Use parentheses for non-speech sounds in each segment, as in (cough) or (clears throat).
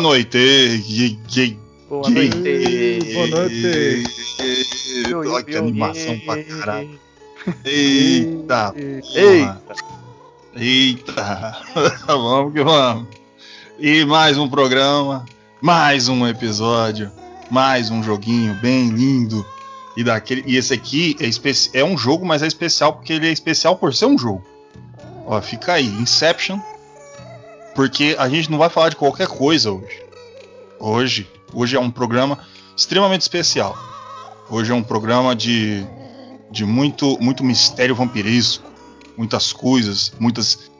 Boa noite. Boa noite. Boa noite. Olha que animação pra caralho. (laughs) Eita, Eita. eita. (laughs) vamos que vamos. E mais um programa, mais um episódio, mais um joguinho bem lindo. E, daquele, e esse aqui é, é um jogo, mas é especial porque ele é especial por ser um jogo. Ó, fica aí, Inception. Porque a gente não vai falar de qualquer coisa hoje. Hoje, hoje é um programa extremamente especial. Hoje é um programa de, de muito, muito mistério vampiresco, muitas coisas, muitas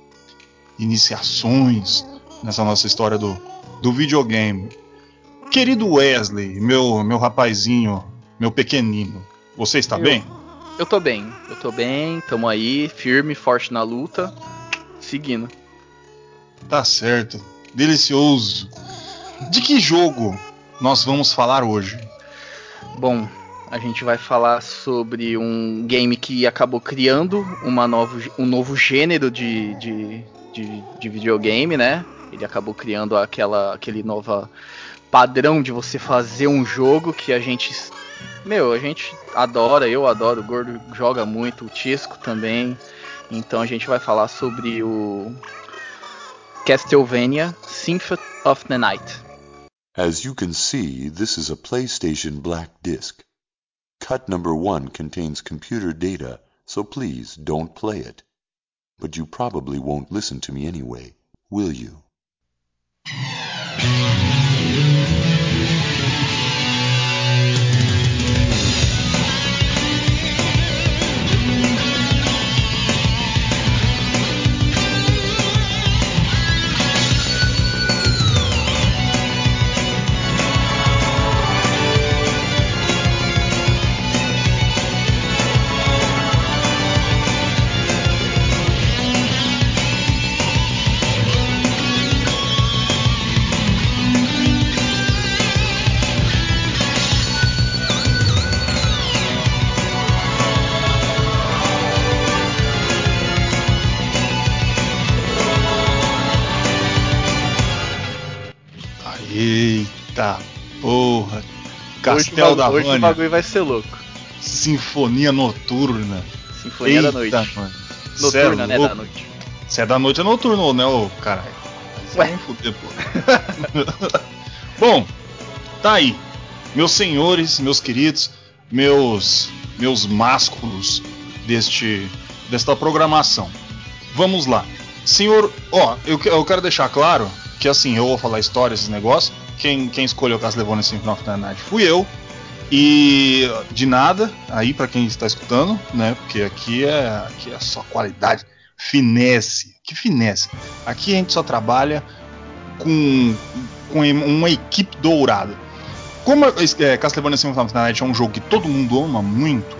iniciações nessa nossa história do, do videogame. Querido Wesley, meu, meu rapazinho, meu pequenino, você está Eu- bem? Eu tô bem, eu tô bem, tamo aí, firme, forte na luta, seguindo. Tá certo, delicioso. De que jogo nós vamos falar hoje? Bom, a gente vai falar sobre um game que acabou criando uma novo, um novo gênero de, de, de, de videogame, né? Ele acabou criando aquela, aquele novo padrão de você fazer um jogo que a gente. Meu, a gente adora, eu adoro, o Gordo joga muito, o Tisco também. Então a gente vai falar sobre o Castlevania Symphony of the Night. As you can see, this is a PlayStation Black Disc. Cut number one contains computer data, so please don't play it. But you probably won't listen to me anyway, will you? Da Hoje o bagulho vai ser louco. Sinfonia Noturna. Sinfonia da noite. mano. Noturna, é né? louco. Da noite. Se é da noite é noturno, né, ô caralho? Ué. Ué. Fuder, pô. (laughs) Bom, tá aí. Meus senhores, meus queridos, meus meus másculos deste desta programação. Vamos lá. Senhor, ó, eu, eu quero deixar claro que assim, eu vou falar história, esses negócios. Quem, quem escolheu Castlevania Symphony of the Night fui eu. E de nada, aí pra quem está escutando, né? Porque aqui é, aqui é só qualidade, finesse. Que finesse. Aqui a gente só trabalha com, com uma equipe dourada. Como é, Castlevania Symphony Night é um jogo que todo mundo ama muito,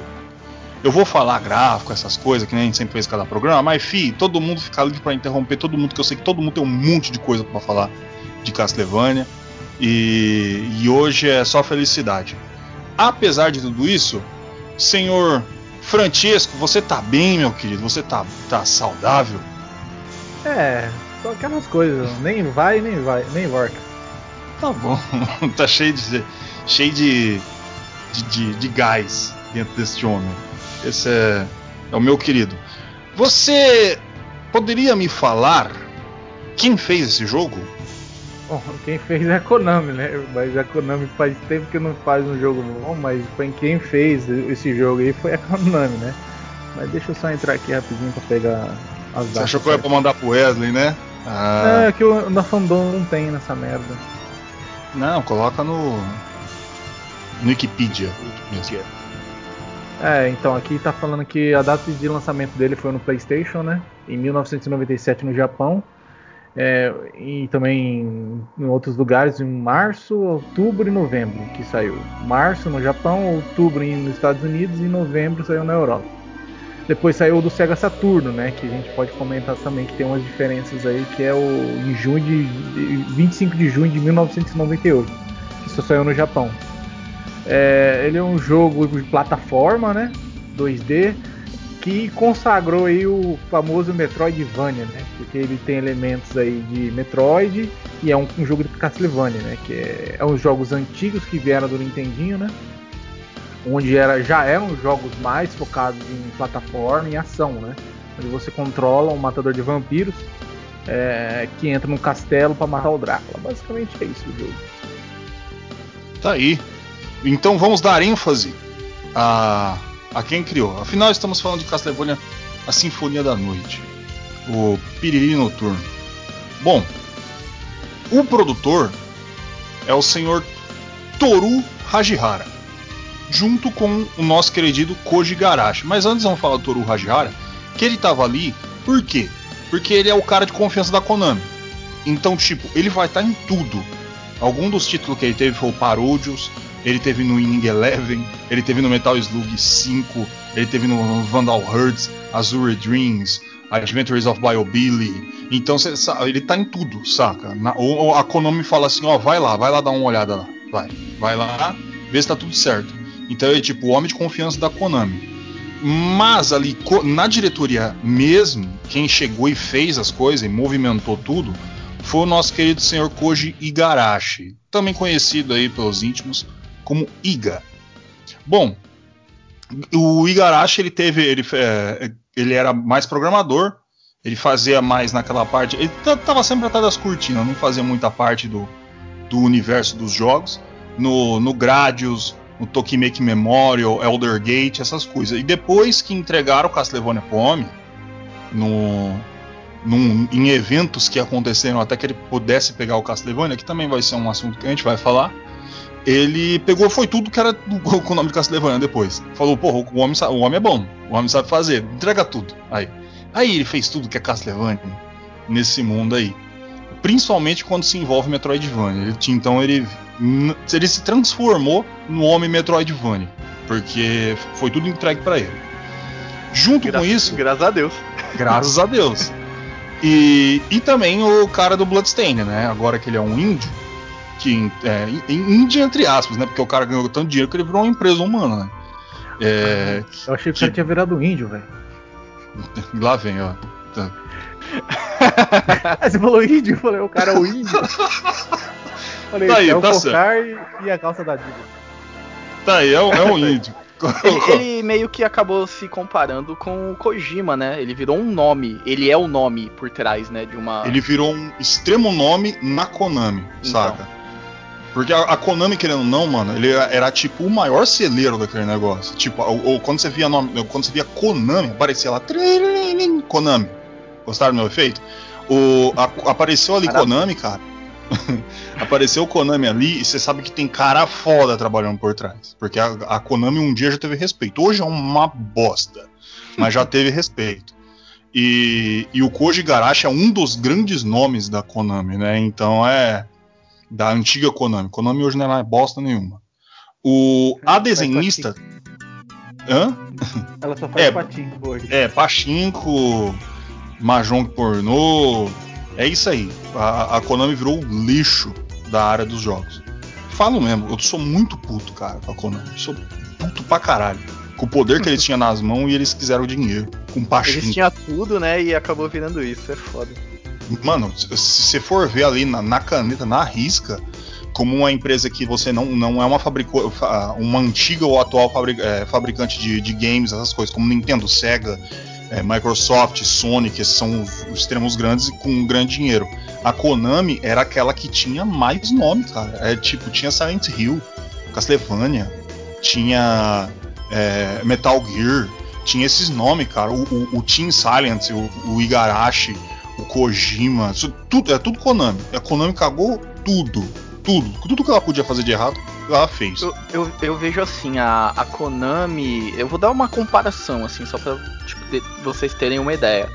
eu vou falar gráfico, essas coisas, que nem a gente sempre fez cada programa, mas fi, todo mundo fica livre pra interromper todo mundo, que eu sei que todo mundo tem um monte de coisa pra falar de Castlevania. E, e hoje é só felicidade. Apesar de tudo isso, senhor Francesco, você tá bem, meu querido? Você tá, tá saudável? É, só aquelas coisas, nem vai, nem vai, nem work. Tá bom, (laughs) tá cheio de cheio de, de, de, de gás dentro deste homem. Esse é, é o meu querido. Você poderia me falar quem fez esse jogo? Bom, quem fez é a Konami, né? Mas a Konami faz tempo que não faz um jogo bom, mas foi quem fez esse jogo aí foi a Konami, né? Mas deixa eu só entrar aqui rapidinho pra pegar as datas. Você achou que eu ia pra mandar pro Wesley, né? Ah, é que o na fandom não tem nessa merda. não, coloca no. no Wikipedia. mesmo. É, então aqui tá falando que a data de lançamento dele foi no PlayStation, né? Em 1997 no Japão. É, e também em outros lugares em março, outubro e novembro que saiu. Março no Japão, outubro nos Estados Unidos e novembro saiu na Europa. Depois saiu o do Sega Saturno, né? Que a gente pode comentar também que tem umas diferenças aí, que é o em junho de, de 25 de junho de 1998, que só saiu no Japão. É, ele é um jogo de plataforma, né? 2D que consagrou aí o famoso Metroidvania, né? Porque ele tem elementos aí de Metroid e é um, um jogo de Castlevania, né? Que é, é uns jogos antigos que vieram do Nintendinho, né? Onde era, já eram jogos mais focados em plataforma e ação, né? Onde você controla um matador de vampiros é, que entra num castelo para matar o Drácula. Basicamente é isso o jogo. Tá aí. Então vamos dar ênfase a a quem criou. Afinal, estamos falando de Castlevania, a Sinfonia da Noite, o Piriri Noturno. Bom, o produtor é o senhor Toru Hajihara, junto com o nosso querido Koji Garashi. Mas antes vamos falar do Toru Hajihara, que ele estava ali, por quê? Porque ele é o cara de confiança da Konami. Então, tipo, ele vai estar tá em tudo. Algum dos títulos que ele teve foi o ele teve no Inning Eleven, ele teve no Metal Slug 5, ele teve no Vandal Hearts, Azure Dreams, Adventures of Biobilly. Então cê, ele tá em tudo, saca? Na, ou, a Konami fala assim, ó, vai lá, vai lá dar uma olhada lá. Vai, vai lá, vê se tá tudo certo. Então ele é tipo o homem de confiança da Konami. Mas ali na diretoria mesmo, quem chegou e fez as coisas e movimentou tudo foi o nosso querido senhor Koji Igarashi, também conhecido aí pelos íntimos como Iga. Bom, o Igarashi ele teve, ele, é, ele era mais programador, ele fazia mais naquela parte, ele estava sempre atrás das cortinas, não fazia muita parte do, do universo dos jogos. No, no Gradius, no Tokimeki Memorial, Elder Gate, essas coisas. E depois que entregaram o Castlevania pro homem, no, num, em eventos que aconteceram até que ele pudesse pegar o Castlevania, que também vai ser um assunto que a gente vai falar ele pegou, foi tudo que era (laughs) com o nome de Castlevania depois. Falou, porra, o homem, o homem é bom, o homem sabe fazer, entrega tudo. Aí, aí ele fez tudo que é Castlevania nesse mundo aí. Principalmente quando se envolve Metroidvania. Ele, então ele, ele se transformou no homem Metroidvania. Porque foi tudo entregue para ele. Junto Gra com isso. Graças a Deus. Graças a Deus. E, e também o cara do Bloodstained, né? Agora que ele é um índio que é, índia entre aspas, né? Porque o cara ganhou tanto dinheiro que ele virou uma empresa humana, né? É, (laughs) eu achei que, que... o cara tinha virado um índio, velho. (laughs) Lá vem, ó. Tá. (laughs) Você falou índio, eu falei, o cara é o índio. falei, tá aí, é o tá e, e a calça da Adidas. Tá aí, é, é um índio. ele, ele, meio que acabou se comparando com o Kojima, né? Ele virou um nome, ele é o nome por trás, né? De uma. Ele virou um extremo nome na Konami, então. saca? Porque a, a, Konami, querendo ou não, mano, ele era, era, tipo o maior celeiro daquele negócio. Tipo, ou, ou, quando você via nome, quando você via Konami, aparecia lá Konami. Gostaram do meu efeito? O, a, apareceu ali Caramba. Konami, cara. (laughs) apareceu o Konami ali e você sabe que tem cara foda trabalhando por trás. Porque a, a Konami um dia já teve respeito. Hoje é uma bosta, mas já teve respeito. E, e o Koji Garashi é um dos grandes nomes da Konami, né? Então é da antiga Konami. Konami hoje não é bosta nenhuma. O, a desenhista. Hã? (laughs) Ela só faz é, pachinko hoje. É, pachinko, mahjong pornô. É isso aí. A, a Konami virou o lixo da área dos jogos. Falo mesmo, eu sou muito puto, cara, com a Konami. Sou puto pra caralho. Com o poder que eles (laughs) tinham nas mãos e eles quiseram dinheiro. Com pachinko. Eles tinham tudo, né? E acabou virando isso. É foda. Mano, se você for ver ali na, na, caneta, na risca, como uma empresa que você não, não é uma fabrico, uma antiga ou atual é, fabricante de, de, games, essas coisas, como Nintendo, Sega, é, Microsoft, Sony, que são os, os extremos grandes e com grande dinheiro. A Konami era aquela que tinha mais nome, cara. É, tipo, tinha Silent Hill, Castlevania, tinha é, Metal Gear, tinha esses nomes, cara. O, o, o Team Silent, o, o Igarashi, o Kojima, isso, tudo, é tudo Konami. A Konami cagou tudo, tudo. Tudo que ela podia fazer de errado, ela fez. Eu, eu, eu vejo assim, a, a Konami. Eu vou dar uma comparação, assim, só pra tipo, vocês terem uma ideia.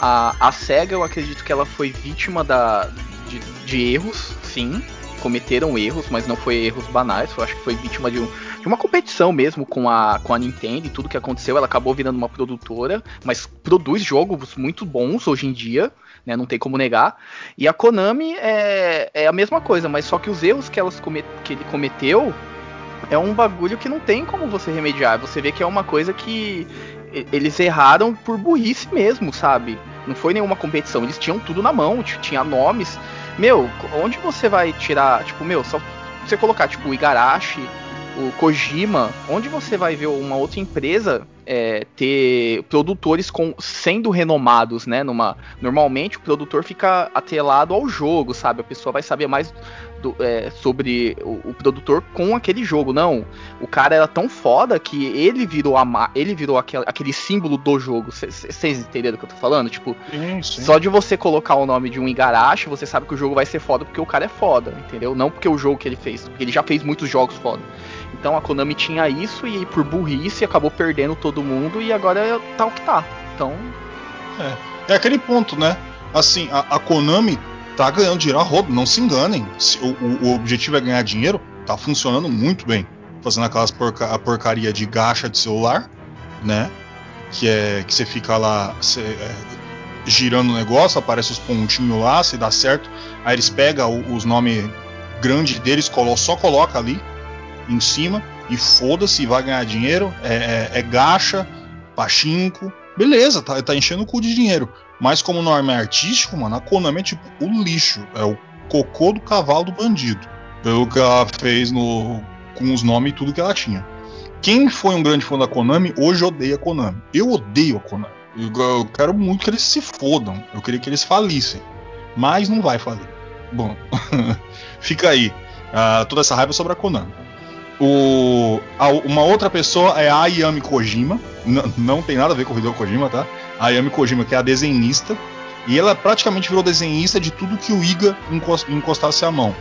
a, a SEGA, eu acredito que ela foi vítima da, de, de erros, sim. Cometeram erros, mas não foi erros banais. Eu acho que foi vítima de, um, de uma competição mesmo com a, com a Nintendo e tudo que aconteceu. Ela acabou virando uma produtora, mas produz jogos muito bons hoje em dia. Né, não tem como negar. E a Konami é, é a mesma coisa, mas só que os erros que, elas comet, que ele cometeu é um bagulho que não tem como você remediar. Você vê que é uma coisa que eles erraram por burrice mesmo, sabe? Não foi nenhuma competição, eles tinham tudo na mão, tinha nomes. Meu, onde você vai tirar, tipo, meu, só você colocar, tipo, o Igarashi, o Kojima, onde você vai ver uma outra empresa é, ter produtores com, sendo renomados, né? Numa, normalmente o produtor fica atrelado ao jogo, sabe? A pessoa vai saber mais do, é, sobre o, o, produtor com aquele jogo. Não, o cara era tão foda que ele virou a, ele virou aquele, aquele símbolo do jogo. Vocês entenderam o que eu tô falando? Tipo, sim, sim. só de você colocar o nome de um Igarashi, você sabe que o jogo vai ser foda porque o cara é foda, entendeu? Não porque o jogo que ele fez, porque ele já fez muitos jogos foda. Então a Konami tinha isso e por burrice acabou perdendo todo mundo e agora tá o que tá. Então. É, é aquele ponto, né? Assim, a, a Konami tá ganhando dinheiro a roubo, não se enganem. O, o, o, objetivo é ganhar dinheiro, tá funcionando muito bem. Fazendo aquelas porca, a porcaria de gacha de celular, né? Que é que você fica lá cê, é, girando o negócio, aparece os pontinhos lá, se dá certo. Aí eles pegam os nomes grandes deles, só coloca ali em cima e foda-se, vai ganhar dinheiro. É, é, é gacha, pachinko, beleza, tá, tá enchendo o cu de dinheiro. Mas como nome artístico, mano, a Konami é tipo o lixo. É o cocô do cavalo do bandido. Pelo que ela fez no, com os nomes e tudo que ela tinha. Quem foi um grande fã da Konami, hoje odeia a Konami. Eu odeio a Konami. Eu, eu quero muito que eles se fodam. Eu queria que eles falissem. Mas não vai falir. Bom, (laughs) fica aí. Uh, toda essa raiva sobre a Konami. O, a, uma outra pessoa é a Ayami Kojima. N não tem nada a ver com o Hideo Kojima, tá? A Ayami Kojima, que é a desenhista. E ela praticamente virou desenhista de tudo que o Iga encostasse a mão.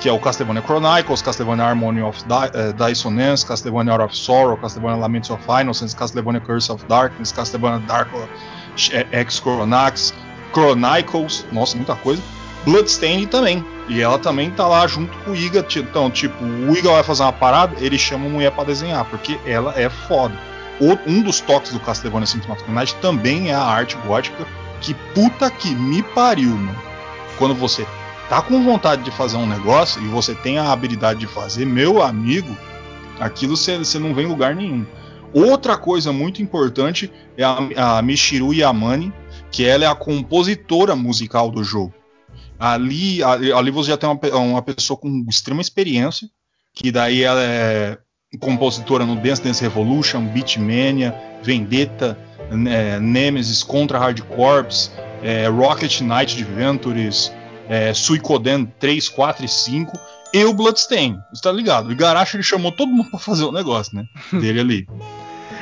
Que é o Castlevania Chronicles, Castlevania Harmony of Di uh, Dissonance, Castlevania Out of Sorrow, Castlevania Laments of Innocence, Castlevania Curse of Darkness, Castlevania Dark X Chronax, Chronicles, nossa, muita coisa. Bloodstained também. E ela também tá lá junto com o Iga. Então, tipo, o Iga vai fazer uma parada, ele chama a mulher para desenhar, porque ela é foda. Um dos toques do Castlevania the Night também é a arte gótica, que puta que me pariu, mano. Quando você tá com vontade de fazer um negócio e você tem a habilidade de fazer, meu amigo, aquilo você não vem em lugar nenhum. Outra coisa muito importante é a, a Michiru Yamane, que ela é a compositora musical do jogo. Ali, ali você já tem uma, uma pessoa com extrema experiência, que daí ela é compositora no Dance Dance Revolution, Beatmania, Vendetta, é, Nemesis, Contra Hard Corps, é, Rocket Knight Adventures, é, Suicoden 3, 4 e 5 e o Bloodstain. Você tá ligado? O Igarashi ele chamou todo mundo pra fazer o negócio, né? (laughs) Dele ali.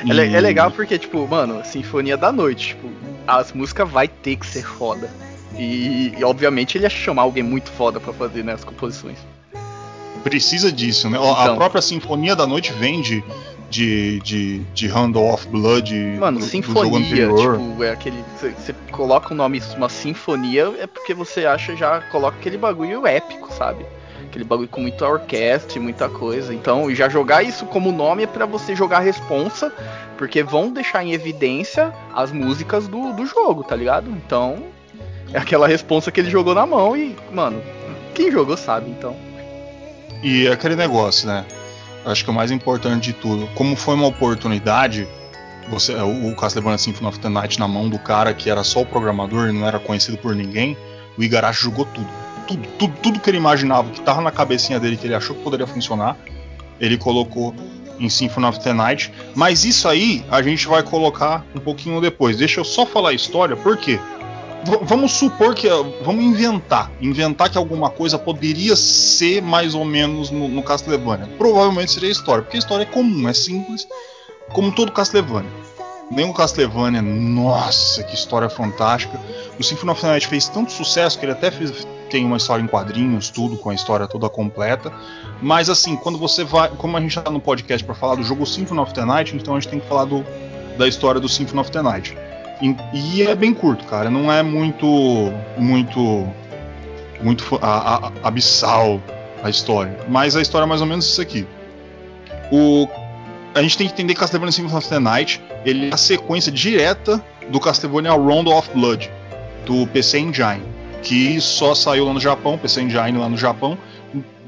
E... É, é, legal porque, tipo, mano, Sinfonia da Noite, tipo, as músicas vai ter que ser foda. E, e, obviamente ele ia chamar alguém muito foda para fazer né, as composições. Precisa disso, né? Então, a própria Sinfonia da Noite vem de, de, de, de Handle of Blood. Mano, do, sinfonia, do tipo, é aquele. Você coloca o nome uma sinfonia, é porque você acha já coloca aquele bagulho épico, sabe? Aquele bagulho com muita orquestra e muita coisa. Então, já jogar isso como nome é para você jogar a responsa, porque vão deixar em evidência as músicas do, do jogo, tá ligado? Então, é aquela responsa que ele jogou na mão e, mano, quem jogou sabe, então. E aquele negócio, né? Acho que o mais importante de tudo, como foi uma oportunidade, você, o Castlevania Symphony of the Night na mão do cara que era só o programador, não era conhecido por ninguém, o Igarashi jogou tudo. Tudo, tudo, tudo que ele imaginava, que tava na cabecinha dele, que ele achou que poderia funcionar, ele colocou em Symphony of the Night. Mas isso aí a gente vai colocar um pouquinho depois. Deixa eu só falar a história, por quê? Vamos supor que. Vamos inventar. Inventar que alguma coisa poderia ser mais ou menos no, no Castlevania. Provavelmente seria a história, porque a história é comum, é simples, como todo Castlevania. Nem o Castlevania, nossa, que história fantástica. O Symphony of the Night fez tanto sucesso que ele até fez, tem uma história em quadrinhos, tudo, com a história toda completa. Mas assim, quando você vai. Como a gente está no podcast para falar do jogo Symphony of the Night, então a gente tem que falar do, da história do Symphony of the Night. E é bem curto, cara. Não é muito. Muito. Muito a, a, abissal a história. Mas a história é mais ou menos isso aqui. O, a gente tem que entender que Castlevania Symphony of the Night ele é a sequência direta do Castlevania Round of Blood, do PC Engine, que só saiu lá no Japão, PC Engine lá no Japão,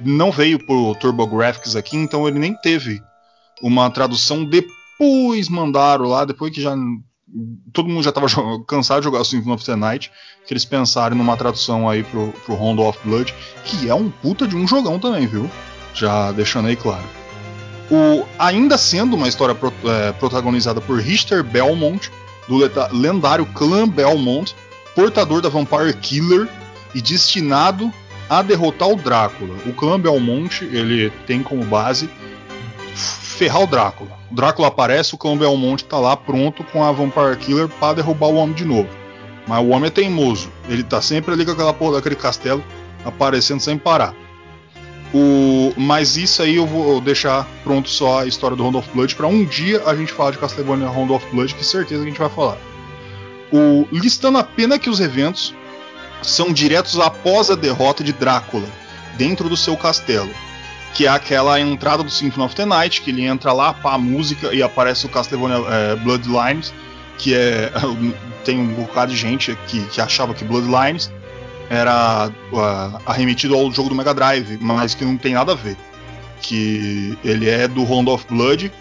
não veio por TurboGrafx aqui, então ele nem teve uma tradução depois mandaram lá, depois que já todo mundo já estava (laughs) cansado de jogar o Symphony of the Night, que eles pensaram numa tradução aí pro, pro Round of Blood, que é um puta de um jogão também, viu? Já deixando aí claro. O, ainda sendo uma história pro, é, protagonizada por Richter Belmont, do lendário clã Belmont, portador da Vampire Killer e destinado a derrotar o Drácula. O clã Belmont ele tem como base ferrar o Drácula. O Drácula aparece, o clã Belmonte tá lá pronto com a Vampire Killer para derrubar o homem de novo. Mas o homem é teimoso. Ele tá sempre ali com aquela porra daquele castelo aparecendo sem parar. O... Mas isso aí eu vou deixar pronto só a história do Round of Blood para um dia a gente falar de Castlevania Round of Blood, que certeza que a gente vai falar. O... Listando apenas que os eventos são diretos após a derrota de Drácula dentro do seu castelo que é aquela entrada do Symphony of the Night, que ele entra lá, pá, a música e aparece o Castlevania é, Bloodlines, que é (laughs) tem um bocado de gente que, que achava que Bloodlines era uh, arremetido ao jogo do Mega Drive, mas que não tem nada a ver. Que ele é do Round of Blood,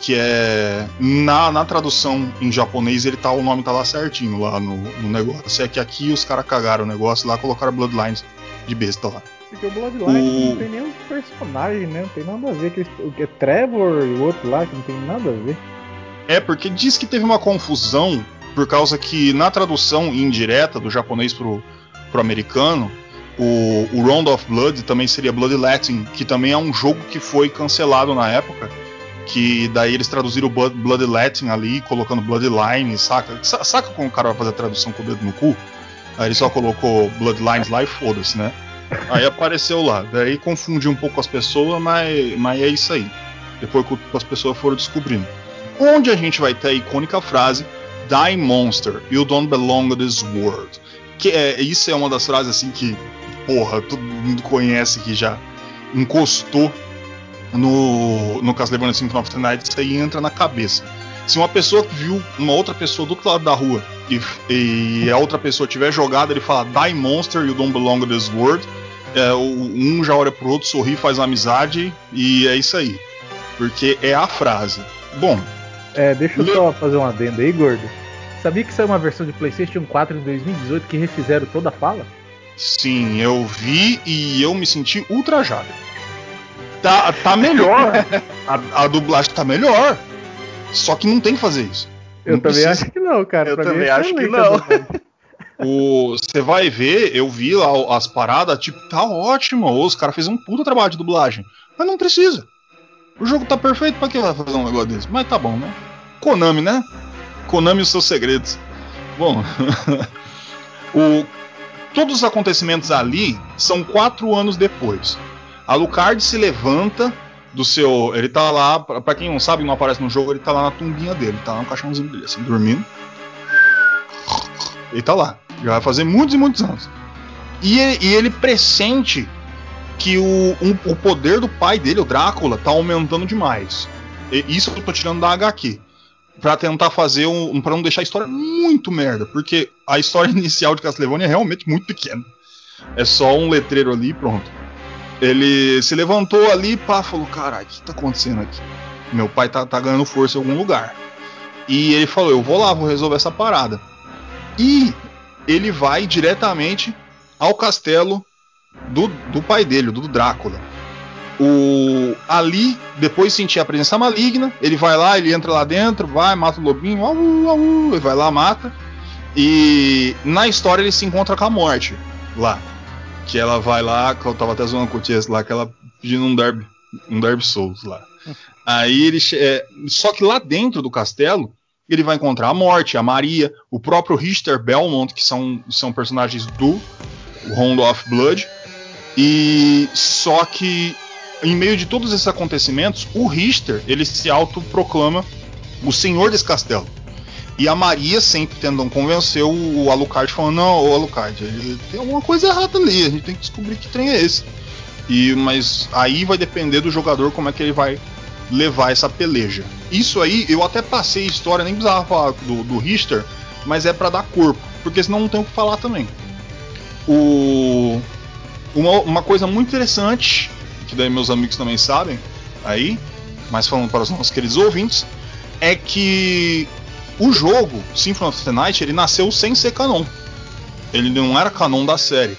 que é na, na tradução em japonês ele tá o nome tá lá certinho lá no, no negócio. É que aqui os caras cagaram o negócio lá, colocaram Bloodlines de besta lá. Porque o Bloodline não tem nenhum personagem, né? Não tem nada a ver. com o é Trevor e o outro lá, que não tem nada a ver. É, porque diz que teve uma confusão por causa que na tradução indireta do japonês pro, pro americano, o, o Round of Blood também seria Bloodletting, que também é um jogo que foi cancelado na época. Que daí eles traduziram o Blood, Bloodletting ali, colocando Bloodline, saca? Saca como o cara vai fazer a tradução com o dedo no cu? Aí ele só colocou Bloodlines lá e foda-se, né? Aí apareceu lá. Daí confundiu um pouco as pessoas, mas, mas é isso aí. Depois que as pessoas foram descobrindo. Onde a gente vai ter a icônica frase Die Monster, you don't belong to this world. Que é, isso é uma das frases assim que, porra, todo mundo conhece que já encostou no, no Castlevania Symphony of the Night, isso aí entra na cabeça. Se uma pessoa viu uma outra pessoa do outro lado da rua e, e a outra pessoa tiver jogado, ele fala Die Monster, you don't belong to this world. É, um já olha pro outro, sorri, faz amizade e é isso aí. Porque é a frase. Bom. É, deixa eu só fazer uma adenda aí, gordo. Sabia que saiu uma versão de PlayStation 4 em 2018 que refizeram toda a fala? Sim, eu vi e eu me senti ultrajado. Tá, tá melhor. (laughs) a, a dublagem tá melhor. Só que não tem que fazer isso. Eu não também precisa. acho que não, cara. Eu pra também é acho que não. Você vai ver, eu vi lá as paradas, tipo, tá ótimo. Os caras fez um puta trabalho de dublagem. Mas não precisa. O jogo tá perfeito, pra que vai fazer um negócio desse? Mas tá bom, né? Konami, né? Konami e os seus segredos. Bom, (laughs) o, todos os acontecimentos ali são quatro anos depois. A Lucard se levanta do seu. Ele tá lá, para quem não sabe, não aparece no jogo, ele tá lá na tumbinha dele, tá lá no caixãozinho dele, assim, dormindo. Ele tá lá. Já vai fazer muitos e muitos anos. E ele, e ele pressente que o, um, o poder do pai dele, o Drácula, tá aumentando demais. E isso eu tô tirando da HQ. Pra tentar fazer um. para não deixar a história muito merda. Porque a história (laughs) inicial de Castlevania é realmente muito pequena. É só um letreiro ali e pronto. Ele se levantou ali e pá, falou: Caralho, o que tá acontecendo aqui? Meu pai tá, tá ganhando força em algum lugar. E ele falou: Eu vou lá, vou resolver essa parada. E ele vai diretamente ao castelo do, do pai dele, do Drácula. O, ali, depois de sentir a presença maligna, ele vai lá, ele entra lá dentro, vai, mata o lobinho, au, au, ele vai lá, mata. E na história ele se encontra com a morte lá que ela vai lá, que eu tava até zoando com o Tias lá, que ela pedindo um Darby, um Darby Souls lá. (laughs) Aí ele. É, só que lá dentro do castelo, ele vai encontrar a Morte, a Maria, o próprio Richter Belmont, que são, são personagens do Round of Blood. E só que em meio de todos esses acontecimentos, o Richter ele se autoproclama o senhor desse castelo. E a Maria sempre tentando convencer o Alucard, falando: Não, o Alucard, tem alguma coisa errada ali, a gente tem que descobrir que trem é esse. E, mas aí vai depender do jogador como é que ele vai levar essa peleja. Isso aí, eu até passei história, nem precisava falar do, do Richter, mas é para dar corpo, porque senão não tem o que falar também. O, uma, uma coisa muito interessante, que daí meus amigos também sabem, aí, mas falando para os nossos queridos ouvintes, é que o jogo Symphony of the Night ele nasceu sem ser canon. Ele não era canon da série.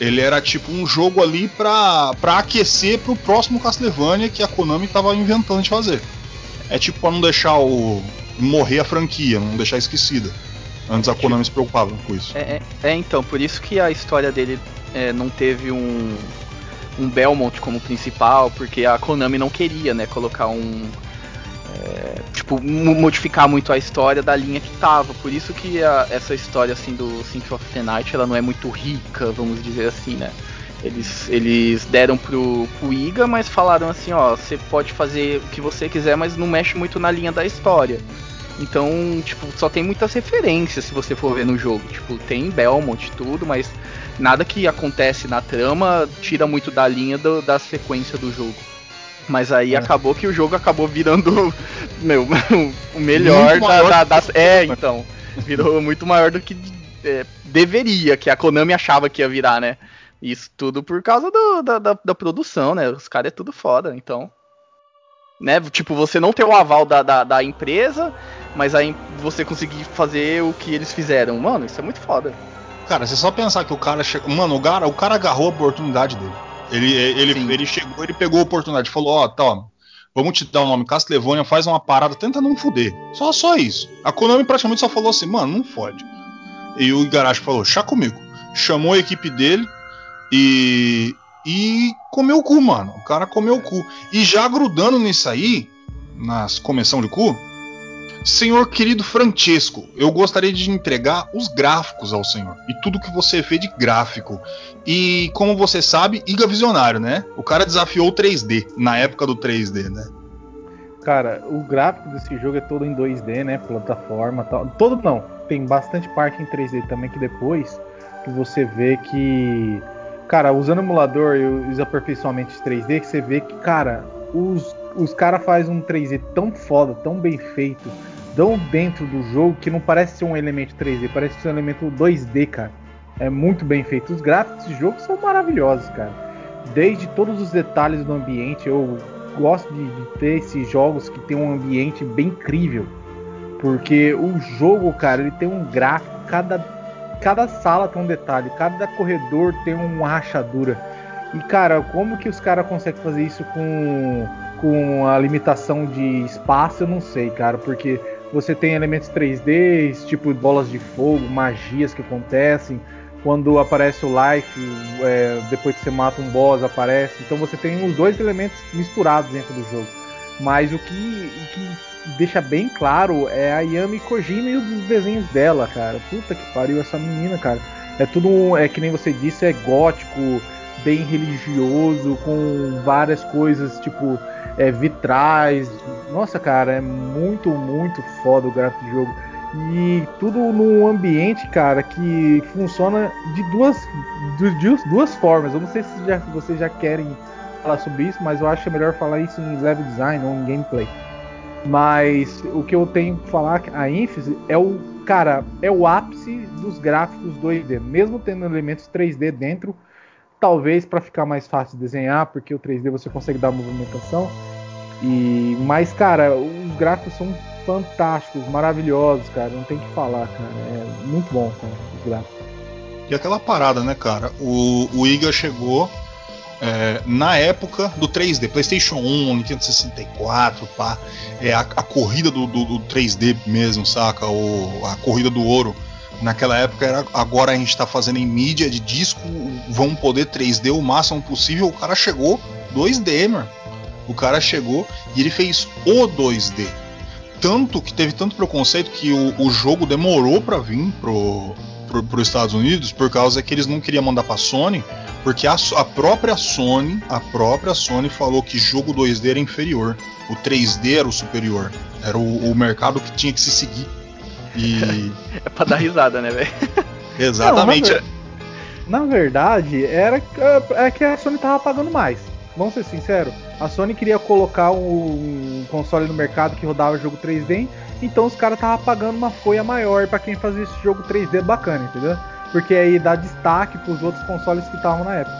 Ele era tipo um jogo ali pra, pra aquecer pro próximo Castlevania que a Konami tava inventando de fazer. É tipo pra não deixar o. morrer a franquia, não deixar esquecida. Antes a Konami se preocupava com isso. É, é, é então, por isso que a história dele é, não teve um, um Belmont como principal, porque a Konami não queria, né, colocar um, é, tipo, modificar muito a história da linha que tava. Por isso que a, essa história assim do Symphony of the Night ela não é muito rica, vamos dizer assim, né? Eles, eles deram pro, pro Iga, mas falaram assim, ó, você pode fazer o que você quiser, mas não mexe muito na linha da história. Então, tipo, só tem muitas referências se você for ver no jogo. Tipo, tem Belmont e tudo, mas nada que acontece na trama tira muito da linha do, da sequência do jogo. Mas aí é. acabou que o jogo acabou virando, (laughs) meu, (laughs) o melhor da, da, das. É, então. Virou muito maior do que é, deveria, que a Konami achava que ia virar, né? Isso tudo por causa do, da, da, da, produção, né? Os caras é tudo foda, então. Né? Tipo, você não ter o aval da, da, da, empresa, mas aí você conseguir fazer o que eles fizeram. Mano, isso é muito foda. Cara, você só pensar que o cara chegou. Mano, o cara, o cara agarrou a oportunidade dele. Ele, ele, ele chegou, ele pegou a oportunidade, falou: Ó, oh, tá, vamos te dar o um nome Castlevania, faz uma parada, tenta não fuder. Só, só isso. A Konami praticamente só falou assim: mano, não fode. E o Igarashi falou: chá comigo. Chamou a equipe dele e. E comeu o cu, mano. O cara comeu o cu. E já grudando nisso aí, nas comissão de cu, Senhor querido Francesco, eu gostaria de entregar os gráficos ao senhor e tudo que você vê de gráfico. E como você sabe, Iga Visionário, né? O cara desafiou o 3D na época do 3D, né? Cara, o gráfico desse jogo é todo em 2D, né? Plataforma tal. Todo não. Tem bastante parte em 3D também que depois que você vê que. Cara, usando o emulador e os aperfeiçoamentos 3D, que você vê que, cara, os, os caras fazem um 3D tão foda, tão bem feito tão dentro do jogo que não parece ser um elemento 3D, parece ser um elemento 2D, cara. É muito bem feito. Os gráficos desse jogo são maravilhosos, cara. Desde todos os detalhes do ambiente, eu gosto de, de ter esses jogos que tem um ambiente bem incrível. Porque o jogo, cara, ele tem um gráfico, cada, cada sala tem um detalhe, cada corredor tem uma rachadura. E, cara, como que os caras conseguem fazer isso com, com a limitação de espaço, eu não sei, cara, porque você tem elementos 3D, tipo bolas de fogo, magias que acontecem. Quando aparece o life, é, depois que você mata um boss, aparece. Então você tem os dois elementos misturados dentro do jogo. Mas o que, o que deixa bem claro é a Yami Kojima e os desenhos dela, cara. Puta que pariu essa menina, cara. É tudo, é que nem você disse, é gótico, bem religioso, com várias coisas tipo é, vitrais. Nossa, cara, é muito, muito foda o gráfico do jogo. E tudo num ambiente, cara, que funciona de duas, de duas formas. Eu não sei se já, vocês já querem falar sobre isso, mas eu acho é melhor falar isso em level design ou em gameplay. Mas o que eu tenho que falar, a ênfase é o, cara, é o ápice dos gráficos 2D, mesmo tendo elementos 3D dentro talvez para ficar mais fácil de desenhar, porque o 3D você consegue dar movimentação. E mas cara, os gráficos são fantásticos, maravilhosos, cara, não tem que falar, cara. É muito bom, cara, os gráficos. E aquela parada, né, cara? O, o Iga chegou é, na época do 3D, PlayStation 1, Nintendo 64, pá, é a, a corrida do, do, do, 3D mesmo, saca? O, a corrida do ouro Naquela época era agora a gente está fazendo em mídia de disco, vão poder 3D o máximo possível. O cara chegou 2D, mano. O cara chegou e ele fez o 2D. Tanto que teve tanto preconceito que o, o jogo demorou para vir pro, pro, Estados Unidos por causa que eles não queriam mandar para Sony, porque a, a, própria Sony, a própria Sony falou que jogo 2D era inferior, o 3D era o superior, era o, o mercado que tinha que se seguir. E. (laughs) É pra dar risada, né, velho? (laughs) Exatamente. Não, na, verdade, era é que a Sony tava pagando mais. Vamos ser sinceros. A Sony queria colocar um console no mercado que rodava jogo 3D, então os caras tava pagando uma folha maior para quem fazia esse jogo 3D bacana, entendeu? Porque aí dá destaque pros outros consoles que estavam na época.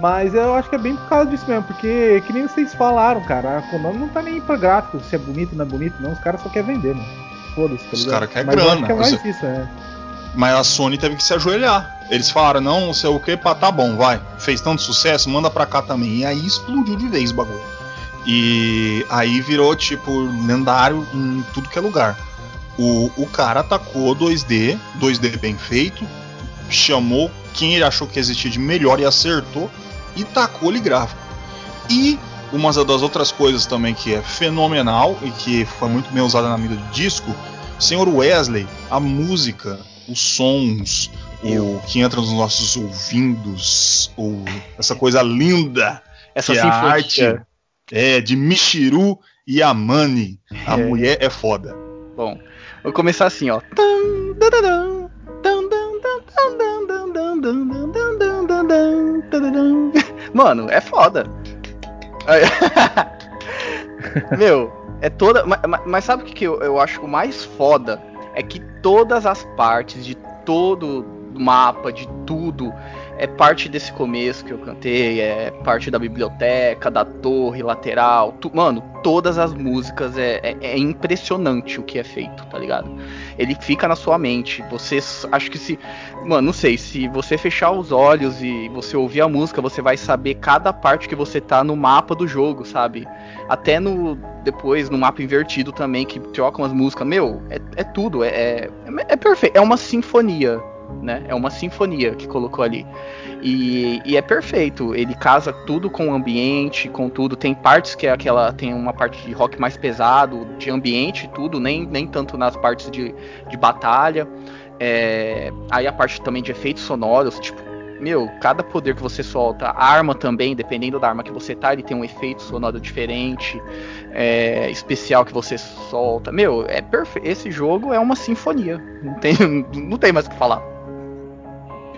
Mas eu acho que é bem por causa disso mesmo, porque que nem vocês falaram, cara, a Konami não tá nem pra gráfico, se é bonito ou não é bonito, não, os caras só querem vender, mano. Foda-se, tá Os caras querem Mas grana. que é mais Você- isso, é. Mas a Sony teve que se ajoelhar. Eles falaram, não, não sei o que, pá, tá bom, vai. Fez tanto sucesso, manda pra cá também. E aí explodiu de vez o bagulho. E aí virou, tipo, lendário em tudo que é lugar. O, o cara atacou 2D, 2D bem feito, chamou quem ele achou que existia de melhor e acertou, e tacou-lhe gráfico. E umas das outras coisas também que é fenomenal e que foi muito bem usada na mídia de disco, Senhor Wesley, a música, os sons, Eu. o que entra nos nossos ouvidos, ou essa coisa linda, essa que é a arte é, de Michiru e Amani. A é. mulher é foda. Bom, vou começar assim, ó. Mano, é foda. (laughs) Meu, é toda. ma- ma- Mas, sabe o que, eu, eu acho mais foda? É que todas as partes de todo o mapa, de tudo, é parte desse começo que eu cantei, é parte da biblioteca, da torre lateral. tu- mano, todas as músicas é, é- é impressionante o que é feito, tá ligado? Ele fica na sua mente. Você acho que se. Mano, não sei, se você fechar os olhos e você ouvir a música, você vai saber cada parte que você tá no mapa do jogo, sabe? Até no. Depois, no mapa invertido também, que trocam as músicas. Meu, é, é tudo. É, é, é perfeito. É uma sinfonia, né? É uma sinfonia que colocou ali. E, e é perfeito. Ele casa tudo com o ambiente, com tudo. Tem partes que é aquela. Tem uma parte de rock mais pesado, de ambiente tudo, nem, nem tanto nas partes de, de batalha. É, aí a parte também de efeitos sonoros, tipo, meu, cada poder que você solta, a arma também, dependendo da arma que você tá, ele tem um efeito sonoro diferente, é, especial que você solta. Meu, é perfeito. Esse jogo é uma sinfonia. Não tem, (laughs) não tem mais o que falar.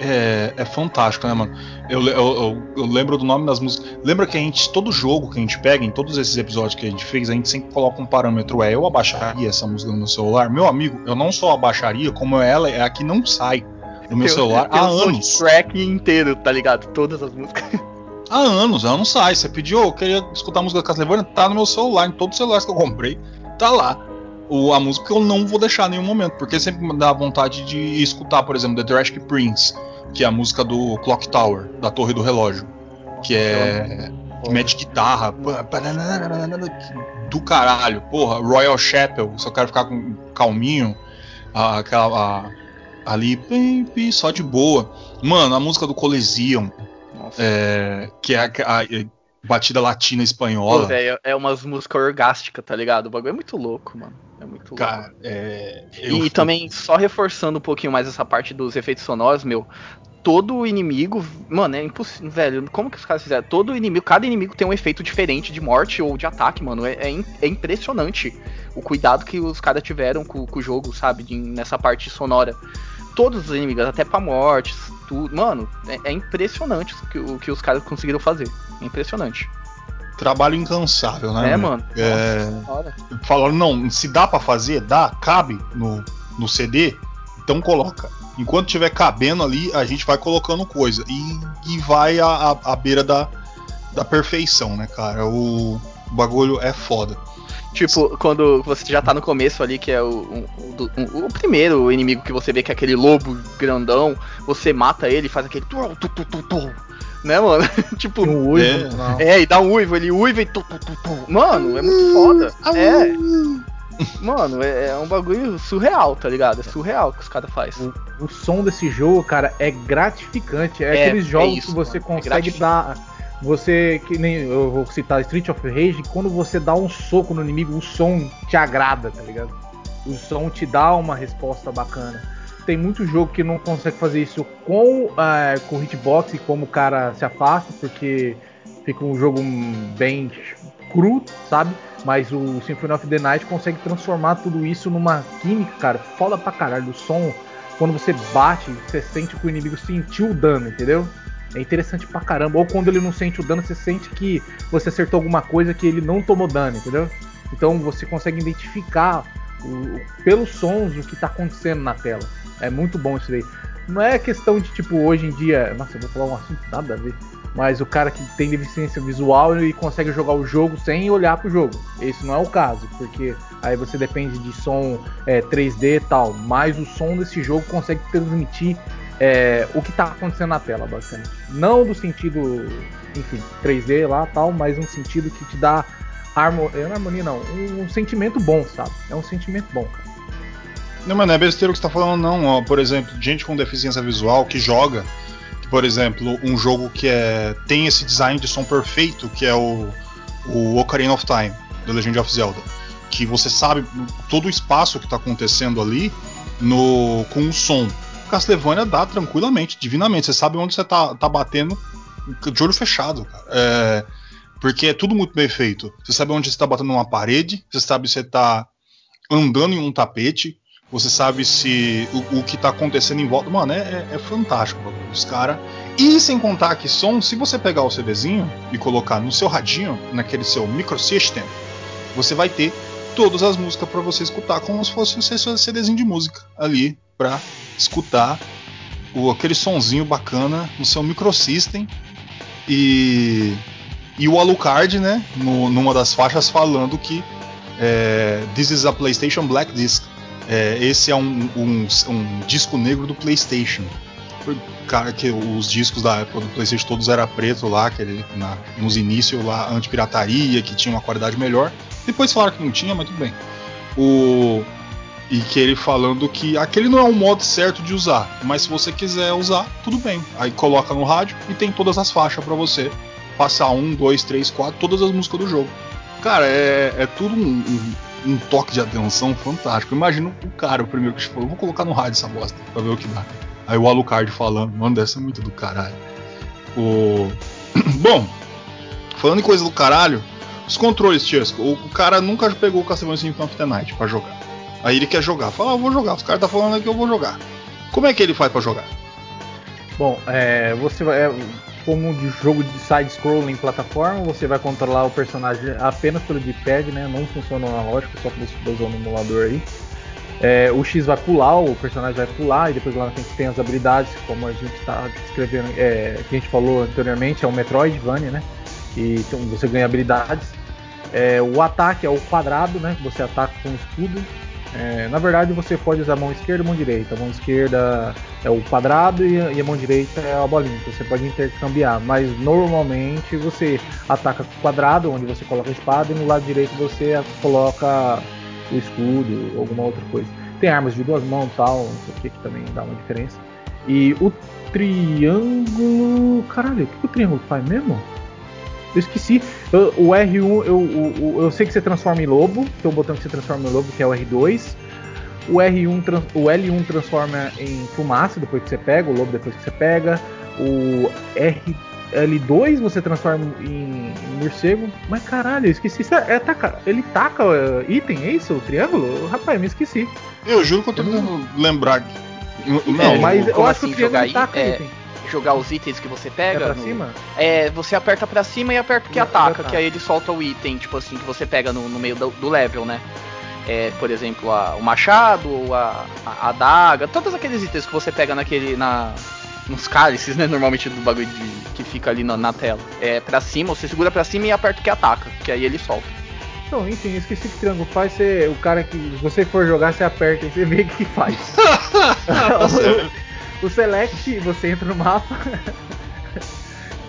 É, é fantástico, né, mano? Eu, eu- eu- eu lembro do nome das músicas. Lembra que a gente, todo jogo que a gente pega, em todos esses episódios que a gente fez, a gente sempre coloca um parâmetro. É, eu abaixaria essa música no meu celular? Meu amigo, eu não só abaixaria, como ela é a que não sai do meu Tem- celular tem há um anos. track inteiro, tá ligado? Todas as músicas. (laughs) Há anos, ela não sai. Você pediu, eu queria escutar a música da Castlevania, tá no meu celular, em todos os celulares que eu comprei, tá lá. O, a música eu não vou deixar em nenhum momento, porque sempre me dá vontade de escutar, por exemplo, The Jurassic Prince, que é a música do Clock Tower, da Torre do Relógio, que é. que mete guitarra, do caralho, porra, Royal Chapel, se eu quero ficar com calminho, aquela. ali, só de boa. Mano, a música do Coliseum, é, que é a- a batida latina Pô, espanhola. velho, é umas músicas orgásticas, tá ligado? O bagulho é muito louco, mano. É muito louco. Cara, é, E também, só reforçando um pouquinho mais essa parte dos efeitos sonoros, meu. Todo inimigo, mano, é impossível, velho. Como que os caras fizeram? Todo inimigo, cada inimigo tem um efeito diferente de morte ou de ataque, mano. É, é é impressionante o cuidado que os caras tiveram com, com o jogo, sabe? de- nessa parte sonora. Todos os inimigos, até pra mortes, tudo. Mano, é, é impressionante o que, o que os caras conseguiram fazer. É impressionante. trabalho incansável, né? É, mano. É, falaram, não, se dá pra fazer, dá, cabe no, no CD, então coloca. Enquanto tiver cabendo ali, a gente vai colocando coisa. E, e vai à- à beira da, da perfeição, né, cara? O, o bagulho é foda. Tipo, quando você já tá no começo ali, que é o, o, o- o- o primeiro inimigo que você vê que é aquele lobo grandão, você mata ele e faz aquele. Tu, tu, tu, tu, tu, né, mano? (laughs) tipo. Um uivo É. É, e dá um uivo, ele uiva e tu, tu, tu, tu. Mano, é muito foda. É. Mano, é, é um bagulho surreal, tá ligado? É surreal o que os caras fazem. O som desse jogo, cara, é gratificante. É, É, aqueles é jogos isso, que você mano, é consegue dar. Você, que nem eu vou citar Street of Rage, quando você dá um soco no inimigo, o som te agrada, tá ligado? O som te dá uma resposta bacana. Tem muito jogo que não consegue fazer isso com, ah, com hitbox e como o cara se afasta, porque fica um jogo bem cru, sabe? Mas o Symphony of the Night consegue transformar tudo isso numa química, cara, foda pra caralho. O som, quando você bate, você sente que o inimigo sentiu o dano, entendeu? É interessante pra caramba. Ou quando ele não sente o dano, você sente que você acertou alguma coisa que ele não tomou dano, entendeu? Então você consegue identificar o, pelos sons o que tá acontecendo na tela. É muito bom isso aí. Não é questão de tipo, hoje em dia. Nossa, eu vou falar um assunto nada a ver. Mas o cara que tem deficiência visual e consegue jogar o jogo sem olhar pro jogo. Esse não é o caso, porque aí você depende de som é, 3D e tal. Mas o som desse jogo consegue transmitir é, o que está acontecendo na tela, basicamente. Não do sentido, enfim, 3D lá tal, mas um sentido que te dá harmonia, é, não é harmonia não, um, um, sentimento bom, sabe? É um sentimento bom, cara. Não, mas não é besteira o que você tá falando, não. Ó, por exemplo, gente com deficiência visual que joga, que, por exemplo, um jogo que é, tem esse design de som perfeito, que é o, o Ocarina of Time, The Legend of Zelda. Que você sabe todo o espaço que está acontecendo ali no, com o som. Castlevania dá tranquilamente, divinamente. Você sabe onde você tá, tá batendo de olho fechado, cara. É, porque é tudo muito bem feito. Você sabe onde você tá batendo numa parede, você sabe se você tá andando em um tapete, você sabe se o, o que tá acontecendo em volta. Mano, é, é, é fantástico os caras. E sem contar que som, se você pegar o CDzinho e colocar no seu radinho, naquele seu microsystem, você vai ter todas as músicas para você escutar como se fosse o seu CDzinho de música ali para escutar o, aquele sonzinho bacana no seu microsystem e, e o Alucard, né, no, numa das faixas falando que é, This is a PlayStation Black Disc. É, esse é um, um, um, disco negro do PlayStation. Cara, que os discos da época do PlayStation todos era preto lá, aquele, na, nos inícios lá, anti-pirataria, que tinha uma qualidade melhor. Depois falaram que não tinha, mas tudo bem. O, e que ele falando que aquele não é um modo certo de usar, mas se você quiser usar, tudo bem. Aí coloca no rádio e tem todas as faixas para você passar um, dois, três, quatro, todas as músicas do jogo. Cara, é, é tudo um, um, um, toque de atenção fantástico. Imagina o cara, o primeiro que falou, vou colocar no rádio essa bosta pra ver o que dá. Aí o Alucard falando, mano, dessa é muito do caralho. O... (clears throat) Bom, falando em coisa do caralho, os controles, Chesco, o, o cara nunca pegou o Castlevania Symphony of the Night pra jogar. Aí ele quer jogar. Fala, ah, eu vou jogar. Os caras tá falando que eu vou jogar. Como é que ele faz para jogar? Bom, é, você vai. É, como de jogo de side-scrolling plataforma, você vai controlar o personagem apenas pelo D-pad, né? Não funciona analógico, só você usar no emulador aí. É, o X vai pular, o personagem vai pular, e depois lá frente tem as habilidades, como a gente está descrevendo, é, que a gente falou anteriormente, é o Metroidvania, né? E então, você ganha habilidades. É, o ataque é o quadrado, né? Você ataca com o escudo. É, na verdade, você pode usar a mão esquerda e a mão direita. A mão esquerda é o quadrado e a mão direita é a bolinha. Você pode intercambiar, mas normalmente você ataca com o quadrado, onde você coloca a espada, e no lado direito você coloca o escudo, alguma outra coisa. Tem armas de duas mãos tal, não sei o que, que também dá uma diferença. E o triângulo. Caralho, o que, que o triângulo faz mesmo? Eu esqueci. Eu, o R1, eu, eu, eu, sei que você transforma em lobo. Tem um botão que você transforma em lobo, que é o R2. O R1, o L1 transforma em fumaça depois que você pega, o lobo depois que você pega. O R, L2 você transforma em, em morcego. Mas caralho, eu esqueci. É, é, taca, ele taca uh, item, é isso? O triângulo? Rapaz, me esqueci. Eu juro que eu tô tentando lembrar. Não, é, mas eu acho assim, que o triângulo taca é... item jogar os itens que você pega. É pra no... cima? É, você aperta pra cima e aperta o que ataca, que aí ele solta o item, tipo assim, que você pega no, no meio do, do, level, né? É, por exemplo, a, o machado, a, a, a daga, todos aqueles itens que você pega naquele. Na, nos cálices, né? Normalmente do bagulho de, que fica ali na, na, tela. É pra cima, você segura pra cima e aperta o que ataca, que aí ele solta. Então, enfim, esqueci que triângulo faz, você, o cara que. Se você for jogar, você aperta e você vê o que faz. (laughs) (laughs) O Select, você entra no mapa.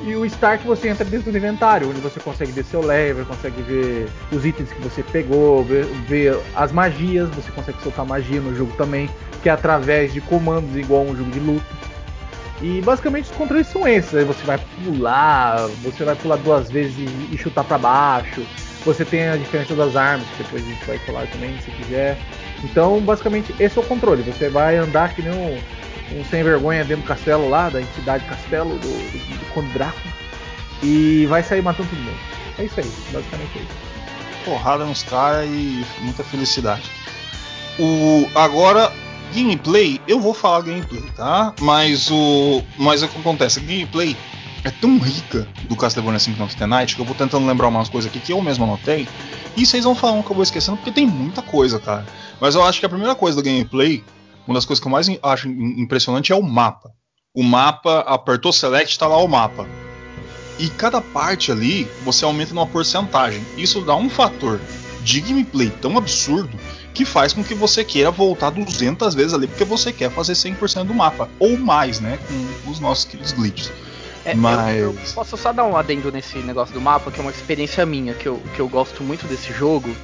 e o Start você entra dentro do inventário, onde você consegue ver seu level, consegue ver os itens que você pegou, ver, ver, as magias, você consegue soltar magia no jogo também, que é através de comandos igual um jogo de luta. E basicamente os controles são esses, aí você vai pular, você vai pular duas vezes e, e chutar para baixo. Você tem a diferença das armas, que depois a gente vai falar também se quiser. Então, basicamente, esse é o controle. Você vai andar que nem um, um sem vergonha dentro do castelo lá, da entidade castelo do, do, do Conde e vai sair matando todo mundo. É isso aí, basicamente é isso. Porrada nos caras e muita felicidade. O agora gameplay, eu vou falar gameplay, tá? Mas o mas o que acontece, gameplay é tão rica do Castlevania Symphony of the Night que eu vou tentando lembrar umas coisas aqui que eu mesmo anotei. E vocês vão falando que eu vou esquecendo porque tem muita coisa, cara. Mas eu acho que a primeira coisa do gameplay, uma das coisas que eu mais acho impressionante é o mapa. O mapa, apertou select, tá lá o mapa. E cada parte ali você aumenta numa porcentagem. Isso dá um fator de gameplay tão absurdo que faz com que você queira voltar 200 vezes ali porque você quer fazer 100% do mapa ou mais, né, com os nossos queridos glitches. É, Mas... Eu, eu, posso só dar um adendo nesse negócio do mapa, que é uma experiência minha, que eu, que eu gosto muito desse jogo,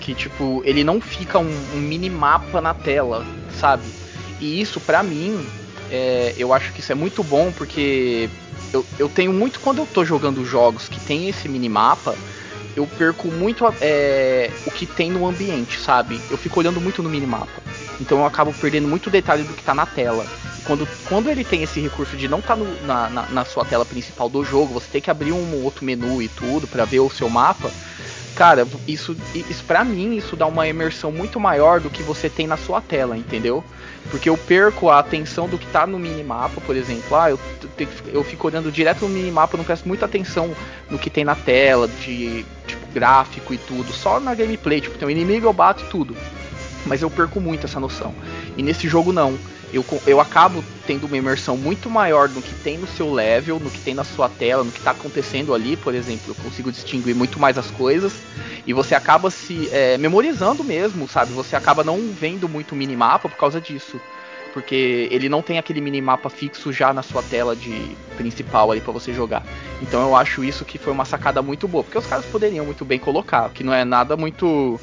que tipo, ele não fica um, um mini mapa na tela, sabe? E isso para mim, é, eu acho que isso é muito bom porque eu, eu tenho muito quando eu tô jogando jogos que tem esse minimapa, eu perco muito é, o que tem no ambiente, sabe? Eu fico olhando muito no minimapa. Então eu acabo perdendo muito detalhe do que tá na tela. Quando, quando ele tem esse recurso de não estar tá na, na, na, sua tela principal do jogo, você tem que abrir um outro menu e tudo para ver o seu mapa. Cara, isso, isso para mim, isso dá uma imersão muito maior do que você tem na sua tela, entendeu? Porque eu perco a atenção do que tá no minimapa, por exemplo. Ah, eu, eu fico olhando direto no minimapa, não presto muita atenção no que tem na tela, de tipo, gráfico e tudo. Só na gameplay, tipo, tem um inimigo, eu bato e tudo. Mas eu perco muito essa noção. E nesse jogo não. Eu, eu acabo tendo uma imersão muito maior no que tem no seu level, no que tem na sua tela, no que está acontecendo ali, por exemplo. Eu consigo distinguir muito mais as coisas. E você acaba se é, memorizando mesmo, sabe? Você acaba não vendo muito minimapa por causa disso. Porque ele não tem aquele minimapa fixo já na sua tela de principal ali para você jogar. Então eu acho isso que foi uma sacada muito boa. Porque os caras poderiam muito bem colocar, que não é nada muito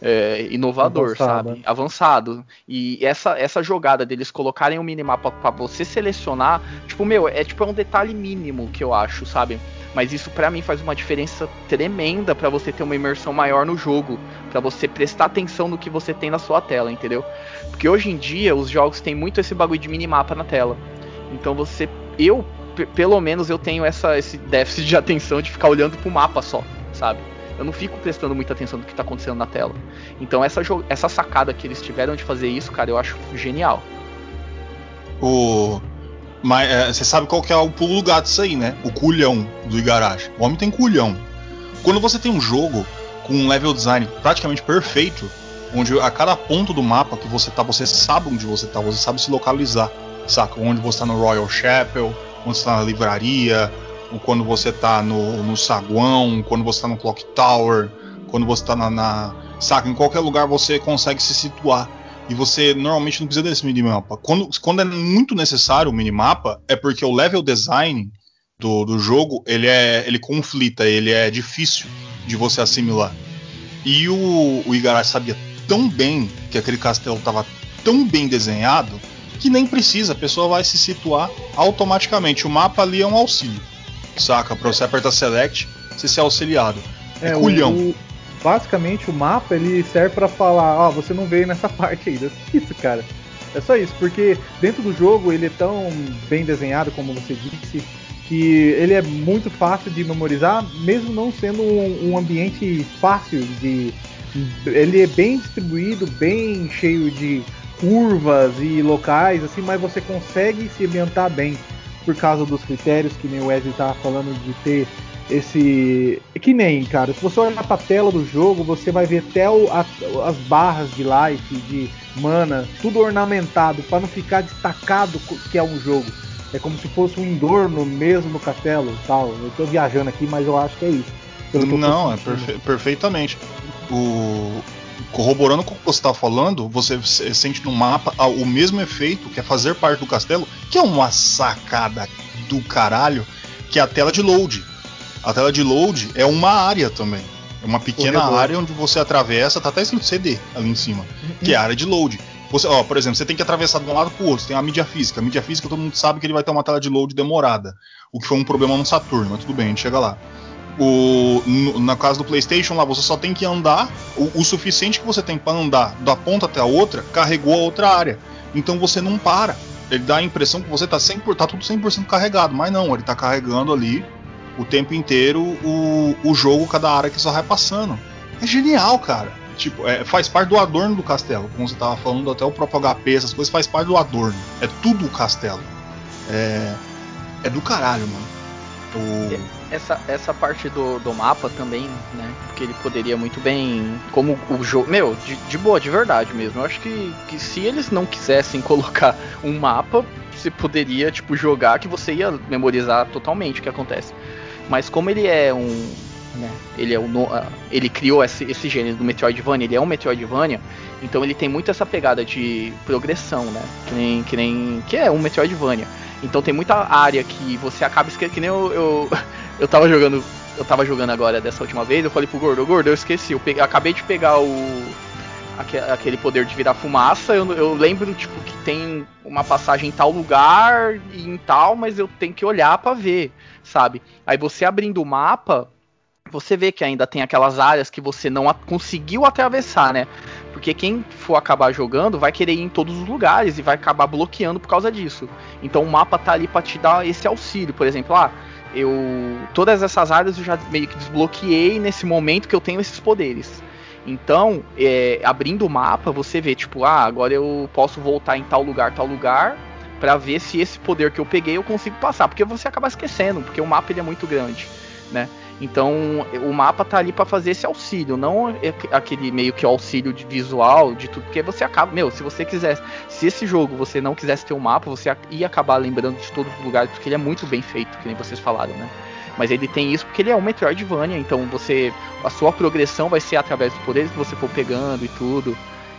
é, inovador, Avançado. sabe? Avançado. E essa, essa jogada deles colocarem o um minimapa para você selecionar, tipo, meu, é tipo é um detalhe mínimo que eu acho, sabe? Mas isso para mim faz uma diferença tremenda para você ter uma imersão maior no jogo, para você prestar atenção no que você tem na sua tela, entendeu? Porque hoje em dia os jogos têm muito esse bagulho de minimapa na tela. Então você, eu, pelo menos eu tenho essa, esse déficit de atenção de ficar olhando pro mapa só, sabe? Eu não fico prestando muita atenção no que tá acontecendo na tela. Então essa, essa sacada que eles tiveram de fazer isso, cara, eu acho genial. O mas é, você sabe qual que é o pulo do gato disso aí, né? O culhão do Igarashi. O homem tem culhão. Quando você tem um jogo com um level design praticamente perfeito, onde a cada ponto do mapa que você tá, você sabe onde você tá, você sabe se localizar, saca? Onde você tá no Royal Chapel, onde você tá na livraria, quando você tá no, no saguão, quando você tá no Clock Tower, quando você tá na, na. Saca? Em qualquer lugar você consegue se situar. E você normalmente não precisa desse minimapa. Quando, quando é muito necessário o minimapa, é porque o level design do, do jogo ele é ele conflita, ele é difícil de você assimilar. E o, o Igarashi sabia tão bem que aquele castelo estava tão bem desenhado que nem precisa, a pessoa vai se situar automaticamente. O mapa ali é um auxílio, saca? Para você apertar select, você ser auxiliado. É, é culhão. O, basicamente o mapa ele serve para falar, ó, oh, você não veio nessa (laughs) parte ainda. Isso, cara. É só isso, porque dentro do jogo ele é tão bem desenhado, como você disse, que ele é muito fácil de memorizar, mesmo não sendo um, um ambiente fácil de. Ele é bem distribuído, bem cheio de curvas e locais, assim, mas você consegue se ambientar bem por causa dos critérios que nem o Wesley estava falando de ter esse. Que nem, cara, se você olhar pra tela do jogo, você vai ver até o, a, as barras de life, de mana, tudo ornamentado, para não ficar destacado que é um jogo. É como se fosse um endorno mesmo no castelo tal. Eu tô viajando aqui, mas eu acho que é isso. Não, é perfe perfeitamente. O, corroborando com o que você está falando, você sente no mapa o mesmo efeito que é fazer parte do castelo, que é uma sacada do caralho, que é a tela de load a tela de load é uma área também. É uma pequena Corredor. área onde você atravessa, tá até escrito CD ali em cima, que é a área de load. Você, ó, por exemplo, você tem que atravessar de um lado para o outro, você tem a mídia física. A mídia física todo mundo sabe que ele vai ter uma tela de load demorada, o que foi um problema no Saturno, mas tudo bem, a gente chega lá. O, no, na casa do PlayStation lá, você só tem que andar o, o suficiente que você tem para andar da ponta até a outra, carregou a outra área. Então você não para. Ele dá a impressão que você tá, 100%, tá tudo 100% carregado, mas não, ele tá carregando ali o tempo inteiro o, o jogo, cada área que só vai passando. É genial, cara. Tipo, é, faz parte do adorno do castelo. Como você tava falando, até o próprio HP, essas coisas faz parte do adorno. É tudo o castelo. É, é do caralho, mano. O... Essa, essa parte do, do mapa também, né? Porque ele poderia muito bem. Como o jogo. Meu, de, de boa, de verdade mesmo. Eu acho que, que se eles não quisessem (laughs) colocar um mapa, você poderia, tipo, jogar que você ia memorizar totalmente o que acontece. Mas como ele é um. Né, ele, é o, ele criou esse, esse gênero do Metroidvania, ele é um Metroidvania, então ele tem muito essa pegada de progressão, né? Que nem. Que, nem, que é um Metroidvania. Então tem muita área que você acaba esquecendo. Que nem eu, eu, (laughs) eu tava jogando. Eu tava jogando agora dessa última vez, eu falei pro Gordo, Gordo, eu esqueci, eu, peguei, acabei de pegar o. Aquele poder de virar fumaça, eu, eu lembro, tipo, que tem uma passagem em tal lugar e em tal, mas eu tenho que olhar para ver, sabe? Aí você abrindo o mapa, você vê que ainda tem aquelas áreas que você não conseguiu atravessar, né? Porque quem for acabar jogando vai querer ir em todos os lugares e vai acabar bloqueando por causa disso. Então o mapa tá ali para te dar esse auxílio, por exemplo, ah, eu todas essas áreas eu já meio que desbloqueei nesse momento que eu tenho esses poderes. Então, é, abrindo o mapa, você vê tipo, ah, agora eu posso voltar em tal lugar, tal lugar, para ver se esse poder que eu peguei eu consigo passar, porque você acaba esquecendo, porque o mapa ele é muito grande, né? Então o mapa tá ali para fazer esse auxílio, não aquele meio que auxílio de visual, de tudo, porque você acaba, meu, se você quisesse, se esse jogo você não quisesse ter um mapa, você ia acabar lembrando de todos os lugares, porque ele é muito bem feito, que nem vocês falaram, né? Mas ele tem isso porque ele é um Metroidvania, então você a sua progressão vai ser através dos poderes que você for pegando e tudo.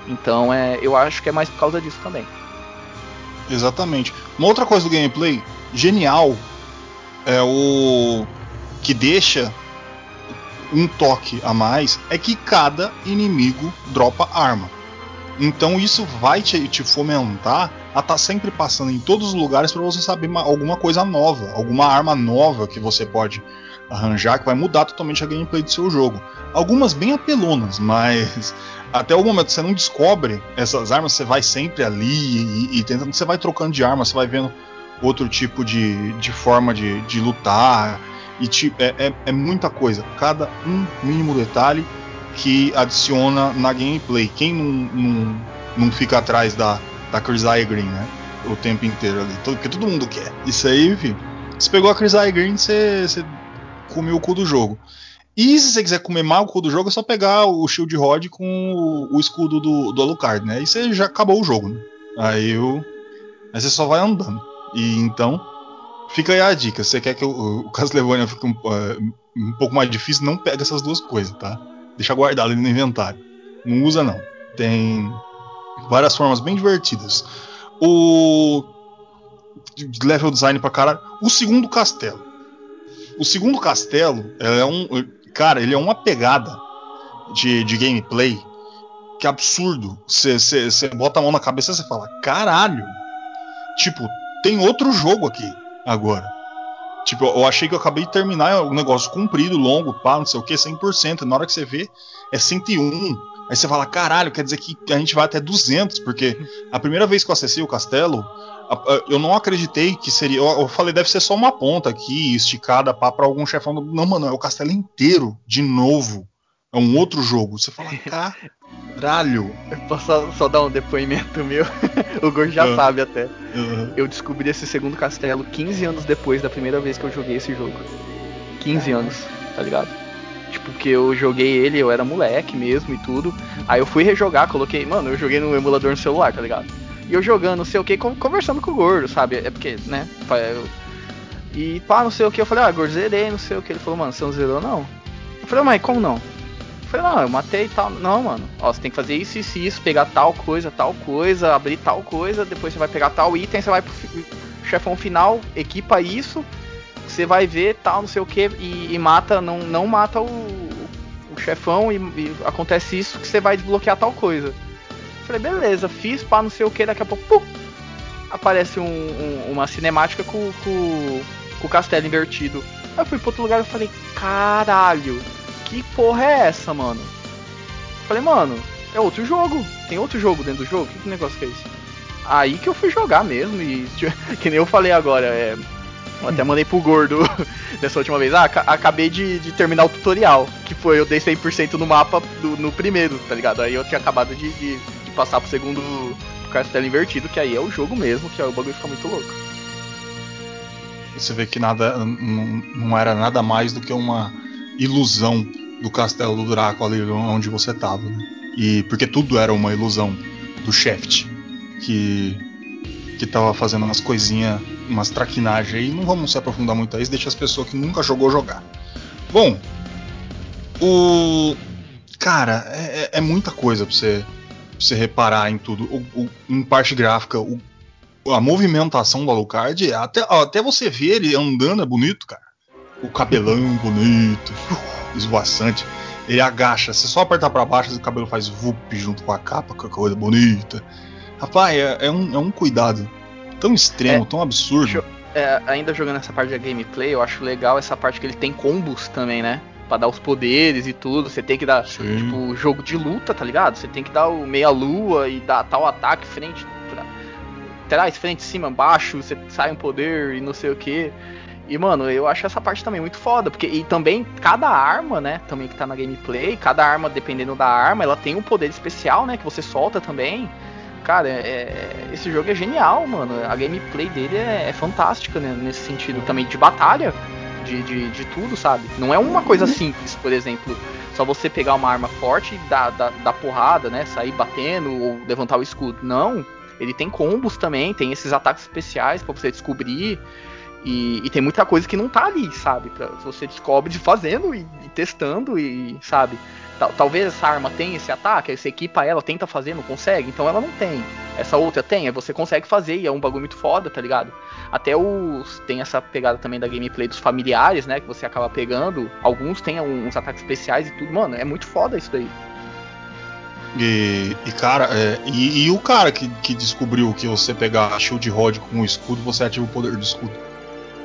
Então é, eu acho que é mais por causa disso também. Exatamente. Uma outra coisa do gameplay genial é o que deixa um toque a mais é que cada inimigo dropa arma. Então isso vai te, te fomentar a estar tá sempre passando em todos os lugares para você saber uma, alguma coisa nova, alguma arma nova que você pode arranjar que vai mudar totalmente a gameplay do seu jogo. Algumas bem apelonas, mas (laughs) até o momento você não descobre essas armas, você vai sempre ali e, e tentando, você vai trocando de arma, você vai vendo outro tipo de, de forma de, de lutar e tipo, é, é, é, muita coisa. Cada um mínimo detalhe que adiciona na gameplay. Quem não, não, não fica atrás da, da Chris Green, né? O tempo inteiro ali. Porque todo mundo quer. Isso aí, enfim. Você pegou a Chris Green, você, você comeu o cu do jogo. E se você quiser comer mal o cu do jogo, é só pegar o Shield Rod com o, o escudo do, do Alucard, né? E você já acabou o jogo, né? Aí, eu, aí você só vai andando. E então Fica aí a dica. Se você quer que o, o Castlevania fique um, uh, um, pouco mais difícil, não pega essas duas coisas, tá? Deixa guardado ali no inventário. Não usa não. Tem várias formas bem divertidas. O level design pra caralho. O segundo castelo. O segundo castelo é um. Cara, ele é uma pegada de, de gameplay que absurdo. Você bota a mão na cabeça e você fala: caralho! Tipo, tem outro jogo aqui agora. Tipo, eu achei que eu acabei de terminar um negócio comprido, longo, pá, não sei o que, 100%. Na hora que você vê, é 101. Aí você fala, caralho, quer dizer que a gente vai até 200, porque (laughs) a primeira vez que eu acessei o castelo, eu não acreditei que seria. Eu falei, deve ser só uma ponta aqui, esticada pá, pra algum chefão. Não, mano, é o castelo inteiro, de novo. É um outro jogo. Você fala, (laughs) caralho. Posso só, só dar um depoimento meu? (laughs) o Gor já uhum. sabe até. Uhum. Eu descobri esse segundo castelo 15 anos depois da primeira vez que eu joguei esse jogo. 15 anos, tá ligado? Tipo, que eu joguei ele, eu era moleque mesmo e tudo. Aí eu fui rejogar, coloquei. Mano, eu joguei no emulador no celular, tá ligado? E eu jogando, não sei o que, conversando com o gordo, sabe? É porque, né? Eu... E pá, não sei o que. Eu falei, ah, gordo, zerei, não sei o que. Ele falou, mano, você não zerou não? Eu falei, mas como não? Falei, não, eu matei e tal. Não, mano. Ó, você tem que fazer isso, isso, isso, pegar tal coisa, tal coisa, abrir tal coisa, depois você vai pegar tal item, você vai pro chefão final, equipa isso, você vai ver tal, não sei o que, e, e, mata, não, não mata o, o chefão, e, e, acontece isso que você vai desbloquear tal coisa. Falei, beleza, fiz, pá, não sei o que, daqui a pouco, pum, aparece um, um, uma cinemática com, com, com o castelo invertido. Aí eu fui pro outro lugar e falei, caralho que porra é essa, mano? Falei, mano, é outro jogo. Tem outro jogo dentro do jogo? Que, negócio que é esse? Aí que eu fui jogar mesmo e (laughs) que nem eu falei agora, é Eu até mandei pro gordo (laughs) dessa última vez. Ah, aca- acabei de, de terminar o tutorial. Que foi eu dei 100% no mapa do- no primeiro, tá ligado? Aí eu tinha acabado de, de- de passar pro segundo pro castelo invertido, que aí é o jogo mesmo, que aí o bagulho fica muito louco. Você vê que nada não, não era nada mais do que uma ilusão do castelo do Draco ali onde você tava, né? E porque tudo era uma ilusão do Shaft que que tava fazendo umas coisinhas, umas traquinagens aí. Não vamos se aprofundar muito a isso, deixa as pessoas que nunca jogou jogar. Bom, o cara é, é- é muita coisa pra você, pra você reparar em tudo. O, o- em parte gráfica, o, a movimentação do Alucard, até, até você ver ele andando é bonito, cara. O cabelão bonito, (laughs) esvoaçante. Ele agacha, você só apertar pra baixo o cabelo faz vup junto com a capa, com a coisa bonita. Rapaz, é, é um, é um cuidado tão extremo, É, tão absurdo. É, ainda jogando essa parte da gameplay, eu acho legal essa parte que ele tem combos também, né? Pra dar os poderes e tudo. Você tem que dar, Sim. tipo, jogo de luta, tá ligado? Você tem que dar o meia-lua e dar tal ataque, frente, tra- trás, frente, cima, baixo, você sai um poder e não sei o que. E, mano, eu acho essa parte também muito foda, porque e também cada arma, né, também que tá na gameplay, cada arma, dependendo da arma, ela tem um poder especial, né, que você solta também. Cara, é- é- esse jogo é genial, mano. A gameplay dele é, é fantástica né, nesse sentido também de batalha, de, de, de tudo, sabe? Não é uma coisa simples, por exemplo, só você pegar uma arma forte e dar, dar, dar porrada, né? Sair batendo ou levantar o escudo. Não. Ele tem combos também, tem esses ataques especiais pra você descobrir. E, e tem muita coisa que não tá ali, sabe? Pra, você descobre fazendo e, e testando e, sabe? Tal- talvez essa arma tenha esse ataque, aí você equipa ela, tenta fazer, não consegue, então ela não tem. Essa outra tem, aí você consegue fazer e é um bagulho muito foda, tá ligado? Até os. Tem essa pegada também da gameplay dos familiares, né? Que você acaba pegando. Alguns têm uns ataques especiais e tudo. Mano, é muito foda isso daí. E, e, cara, é, e, e o cara que, que descobriu que você pegar a shield rod com o escudo, você ativa o poder do escudo.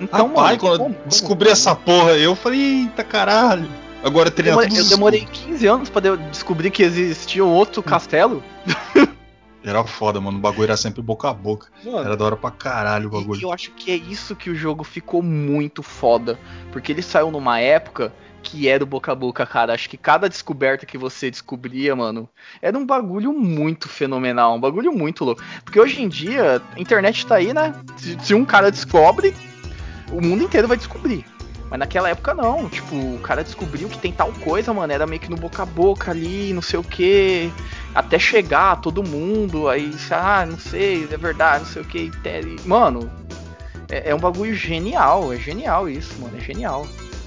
Então, Rapaz, mano, quando como- eu como- descobri essa porra, eu falei, eita caralho. Agora Eu todos eu os demorei escudos. 15 anos pra de- descobrir que existia um outro castelo. (laughs) Era foda, mano. O bagulho era sempre boca a boca. Era da hora pra caralho o E bagulho. eu acho que é isso que o jogo ficou muito foda. Porque ele saiu numa época que era o boca a boca, cara. Acho que cada descoberta que você descobria, mano, era um bagulho muito fenomenal. Um bagulho muito louco. Porque hoje em dia, a internet tá aí, né? Se, se um cara descobre, o mundo inteiro vai descobrir. Mas naquela época não, tipo, o cara descobriu que tem tal coisa, mano, era meio que no boca a boca ali, não sei o que, até chegar a todo mundo, aí, ah, não sei, é verdade, não sei o que, mano, é, é um bagulho genial, é genial isso, mano, é genial.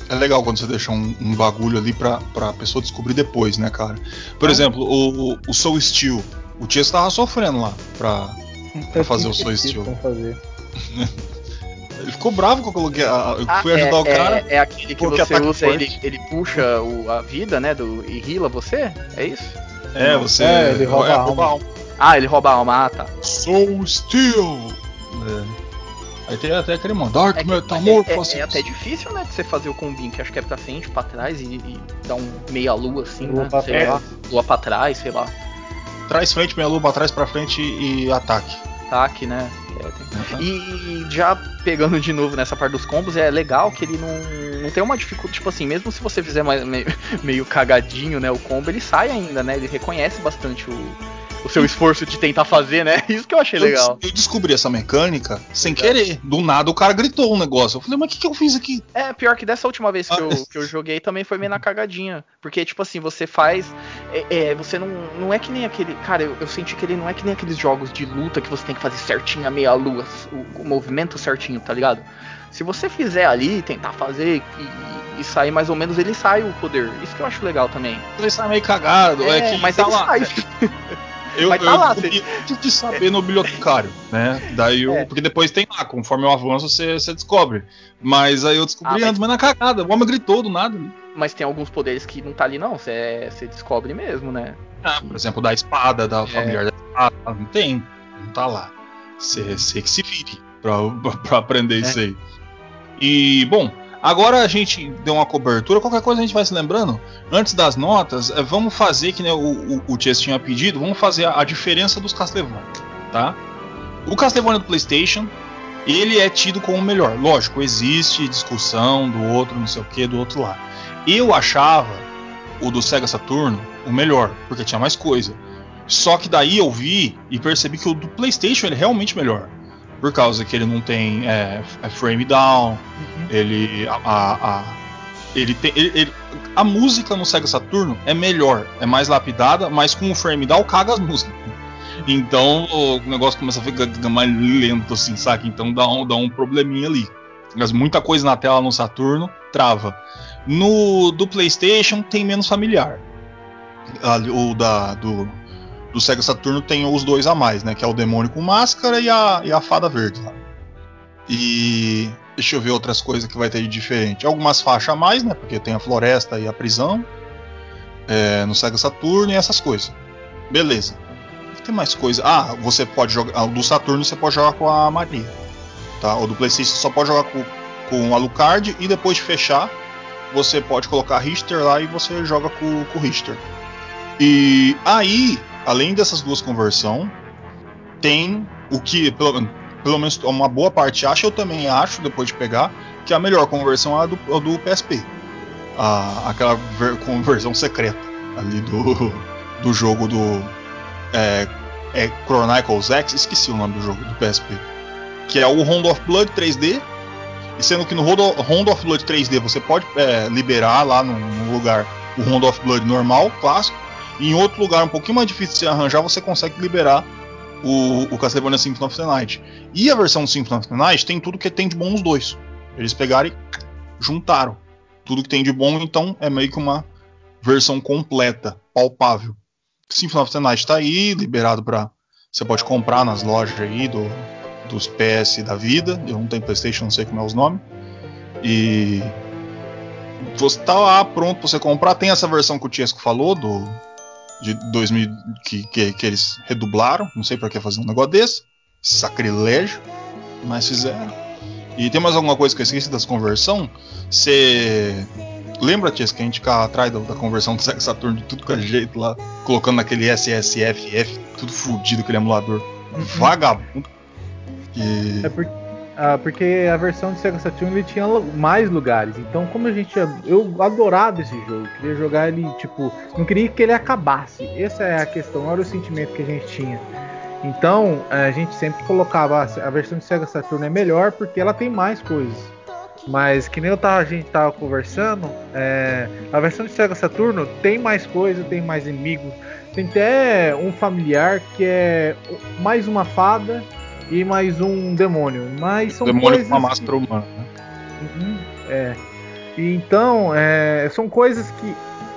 É legal quando você deixa um, um bagulho ali pra, pra pessoa descobrir depois, né, cara? Por exemplo, o, o, o Soul Steel. O Tia tava sofrendo lá pra, pra fazer o Soul Steel. Fazer. (laughs) Ele ficou bravo que eu coloquei. A, eu Ah, fui é, ajudar o é- cara. É, aquele que você usa, forte. ele, ele puxa o- a vida, né, do, e heala você? É isso? É, você. É, ele rouba a alma. Ah, ele rouba a alma, ah, tá. Soul Steel! É. Aí tem até aquele mano, Dark É, Metamorphosis. é, é até difícil, né, de você fazer o combinho, que acho que é pra frente, pra trás e, e dar um meia lua assim, Lua né? pra sei trás. lá, lua pra trás, sei lá. Trás frente, meia lua pra trás, pra frente e ataque. Ataque, né? É, Uhum. E já pegando de novo nessa parte dos combos, é legal que ele não, não tem uma dificuldade, tipo assim, mesmo se você fizer mais, meio, (laughs) meio cagadinho, né, o combo, ele sai ainda, né? Ele reconhece bastante o, o seu esforço de tentar fazer, né? (laughs) Isso que eu achei Eu, legal. des- eu descobri essa mecânica sem querer. Do nada o cara gritou um negócio. Eu falei, mas o que, que eu fiz aqui? É, pior que dessa última vez que, Ah, eu, que eu joguei também foi meio na cagadinha. Porque, tipo assim, você faz. É, é, você não. Não é que nem aquele. Cara, eu, eu senti que ele não é que nem aqueles jogos de luta que você tem que fazer certinho a meia lua, o, o movimento certinho, tá ligado? Se você fizer ali, tentar fazer e, e sair mais ou menos, ele sai o poder. Isso que eu acho legal também. Ele sai meio cagado. É, que mas tá ele lá. sai. (laughs) Eu, Mas tá eu lá, antes de saber no bibliotecário, né? Daí eu, É. Porque depois tem lá, conforme eu avanço, você, você descobre. Mas aí eu descobri Ah, mas- antes, mas na cagada. O homem gritou do nada. Mas tem alguns poderes que não tá ali, não. Você você descobre mesmo, né? Ah, por exemplo, da espada, da familiar da espada. Não tem. Não tá lá. Você que se vire pra (laughs) aprender É. isso aí. E, bom, agora a gente deu uma cobertura. Qualquer coisa a gente vai se lembrando. Antes das notas, eh, vamos fazer que né, o, o, o Chess tinha pedido. Vamos fazer a, a diferença dos Castlevania, tá? O Castlevania do PlayStation ele é tido como o melhor. Lógico, existe discussão do outro, não sei o que, do outro lado. Eu achava o do Sega Saturno o melhor, porque tinha mais coisa. Só que daí eu vi e percebi que o do PlayStation ele é realmente melhor. Por causa que ele não tem é, é frame down, uhum. ele. A, a, a, ele tem. Ele, ele, a música no Sega Saturno é melhor, é mais lapidada, mas com o frame down caga as músicas. Então o negócio começa a ficar mais lento, assim, saca? Então dá um, dá um probleminha ali. Mas muita coisa na tela no Saturno trava. No do PlayStation tem menos familiar. O da, do, do Sega Saturno tem os dois a mais, né? Que é o demônio com máscara e a, e a fada verde lá. E deixa eu ver outras coisas que vai ter de diferente. Algumas faixas a mais, né? Porque tem a floresta e a prisão. É, no Sega Saturno e essas coisas. Beleza. Tem mais coisa. Ah, você pode jogar. Ah, do Saturno você pode jogar com a Maria. Tá? O do Playstation só pode jogar com, com o Alucard e depois de fechar, você pode colocar Richter lá e você joga com, com o Richter. E aí além dessas duas conversões, tem o que, pelo, pelo, menos uma boa parte acha, eu também acho, depois de pegar, que a melhor conversão é a do, a do PSP. A, aquela ver, conversão secreta ali do, do jogo do. É, é Chronicles X, esqueci o nome do jogo do PSP. Que é o Round of Blood 3D. E sendo que no Round of Blood 3D você pode é, liberar lá no, no lugar o Round of Blood normal, clássico em outro lugar um pouquinho mais difícil de se arranjar, você consegue liberar o, o Castlevania Symphony of the Night. E a versão Symphony of the Night tem tudo que tem de bom nos dois. Eles pegaram e juntaram tudo que tem de bom, então é meio que uma versão completa, palpável. Symphony of the Night está aí, liberado para você pode comprar nas lojas aí do, dos PS da vida. Eu não tenho PlayStation, não sei como é os nomes. E você tá lá pronto para você comprar. Tem essa versão que o Tiesco falou do de 2000 que, que, que eles redublaram. Não sei para que fazer um negócio desse. Sacrilégio. Mas fizeram. E tem mais alguma coisa que eu esqueci das conversão? Você. Lembra, Tia, que a gente ficava atrás da, da conversão do Sega Saturn de tudo que é jeito lá, colocando naquele SSFF, tudo fudido, aquele emulador. Uhum. Vagabundo. E... É porque ah, porque a versão de Sega Saturn ele tinha mais lugares. Então, como a gente. Eu adorava esse jogo. Queria jogar ele, tipo. Não queria que ele acabasse. Essa é a questão, era o sentimento que a gente tinha. Então, a gente sempre colocava. A versão de Sega Saturn é melhor porque ela tem mais coisas. Mas que nem eu tava, a gente tava conversando, é, a versão de Sega Saturno tem mais coisa, tem mais inimigos. Tem até um familiar que é mais uma fada e mais um demônio. Mas são demônio coisas com uma máscara humana. Né? Uhum, é. Então, é, são coisas que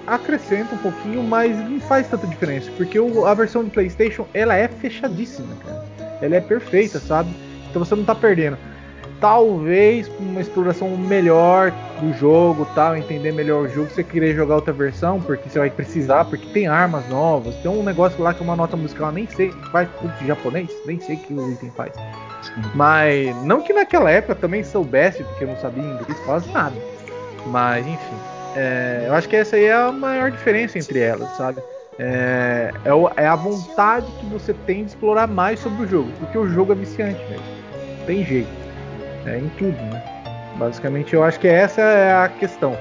acrescentam um pouquinho, mas não faz tanta diferença, porque o, a versão do PlayStation ela é fechadíssima, cara. Ela é perfeita, sabe? Então você não tá perdendo talvez uma exploração melhor do jogo, tal, entender melhor o jogo, você querer jogar outra versão, porque você vai precisar, porque tem armas novas, tem um negócio lá que é uma nota musical, nem sei, faz de japonês, nem sei que o item faz. Mas não que naquela época também soubesse, porque eu não sabia inglês quase nada. Mas enfim, é, eu acho que essa aí é a maior diferença entre elas, sabe? É, é, é a vontade que você tem de explorar mais sobre o jogo, porque o jogo é viciante, velho. Tem jeito é, em tudo, né? Basicamente, eu acho que essa é a questão.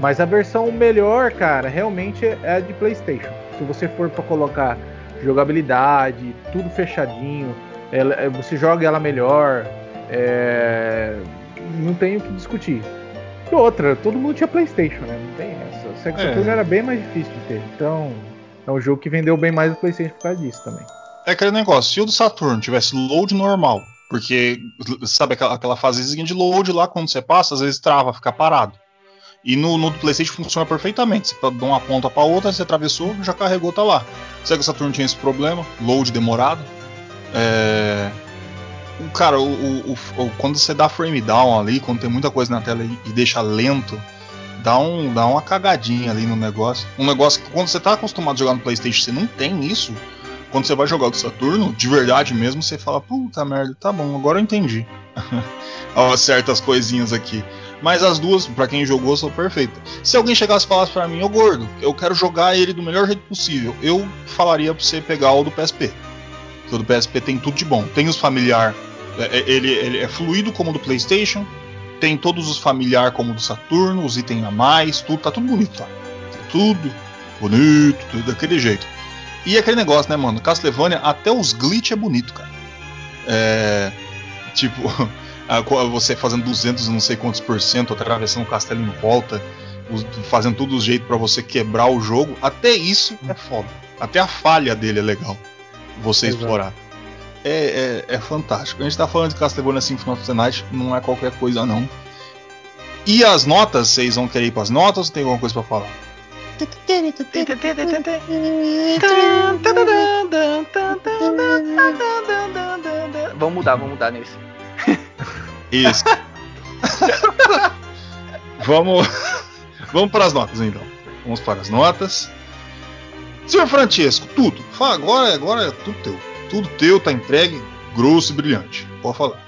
Mas a versão melhor, cara, realmente é a de PlayStation. Se você for para colocar jogabilidade, tudo fechadinho, ela, é, você joga ela melhor, é, não tem o que discutir. E outra, todo mundo tinha PlayStation, né? Não tem essa. O Saturn é. era bem mais difícil de ter. Então, é um jogo que vendeu bem mais o PlayStation por causa disso também. É aquele negócio, se o do Saturn tivesse load normal, porque, sabe aquela, aquela fasezinha de load lá, quando você passa, às vezes trava, fica parado. E no, no PlayStation funciona perfeitamente. Você dá uma ponta para outra, você atravessou, já carregou, tá lá. Sega Saturn tinha esse problema, load demorado. É... Cara, o, o, o, quando você dá frame down ali, quando tem muita coisa na tela e, e deixa lento, dá, um, dá uma cagadinha ali no negócio. Um negócio que quando você tá acostumado a jogar no PlayStation, você não tem isso quando você vai jogar o Saturno, de verdade mesmo, você fala, puta merda, tá bom, agora eu entendi. (laughs) certas coisinhas aqui. Mas as duas, para quem jogou, são perfeitas. Se alguém chegasse e falasse pra mim, ô gordo, eu quero jogar ele do melhor jeito possível, eu falaria pra você pegar o do PSP. Porque o do PSP tem tudo de bom. Tem os familiar É, é, ele, ele é fluido como o do PlayStation, tem todos os familiares como o do Saturno, os itens a mais, tudo, tá tudo bonito, tá? Tá tudo bonito, tudo daquele jeito. E aquele negócio, né, mano? Castlevania, até os glitch é bonito, cara. É. Tipo, (laughs) você fazendo 200 não sei quantos por cento, atravessando o castelo em volta, fazendo tudo do jeito para você quebrar o jogo, até isso é foda. Até a falha dele é legal você Exato. explorar. É, é, é, fantástico. A gente tá falando de Castlevania Symphony of the Night, não é qualquer coisa não. E as notas, vocês vão querer ir pras notas ou tem alguma coisa para falar? Vamos mudar, vamos mudar nesse. Isso. vamos, vamos para as notas então. Vamos para as notas. Senhor Francesco, tudo. Fala agora, agora é tudo teu. Tudo teu, tá entregue, grosso e brilhante. Pode falar.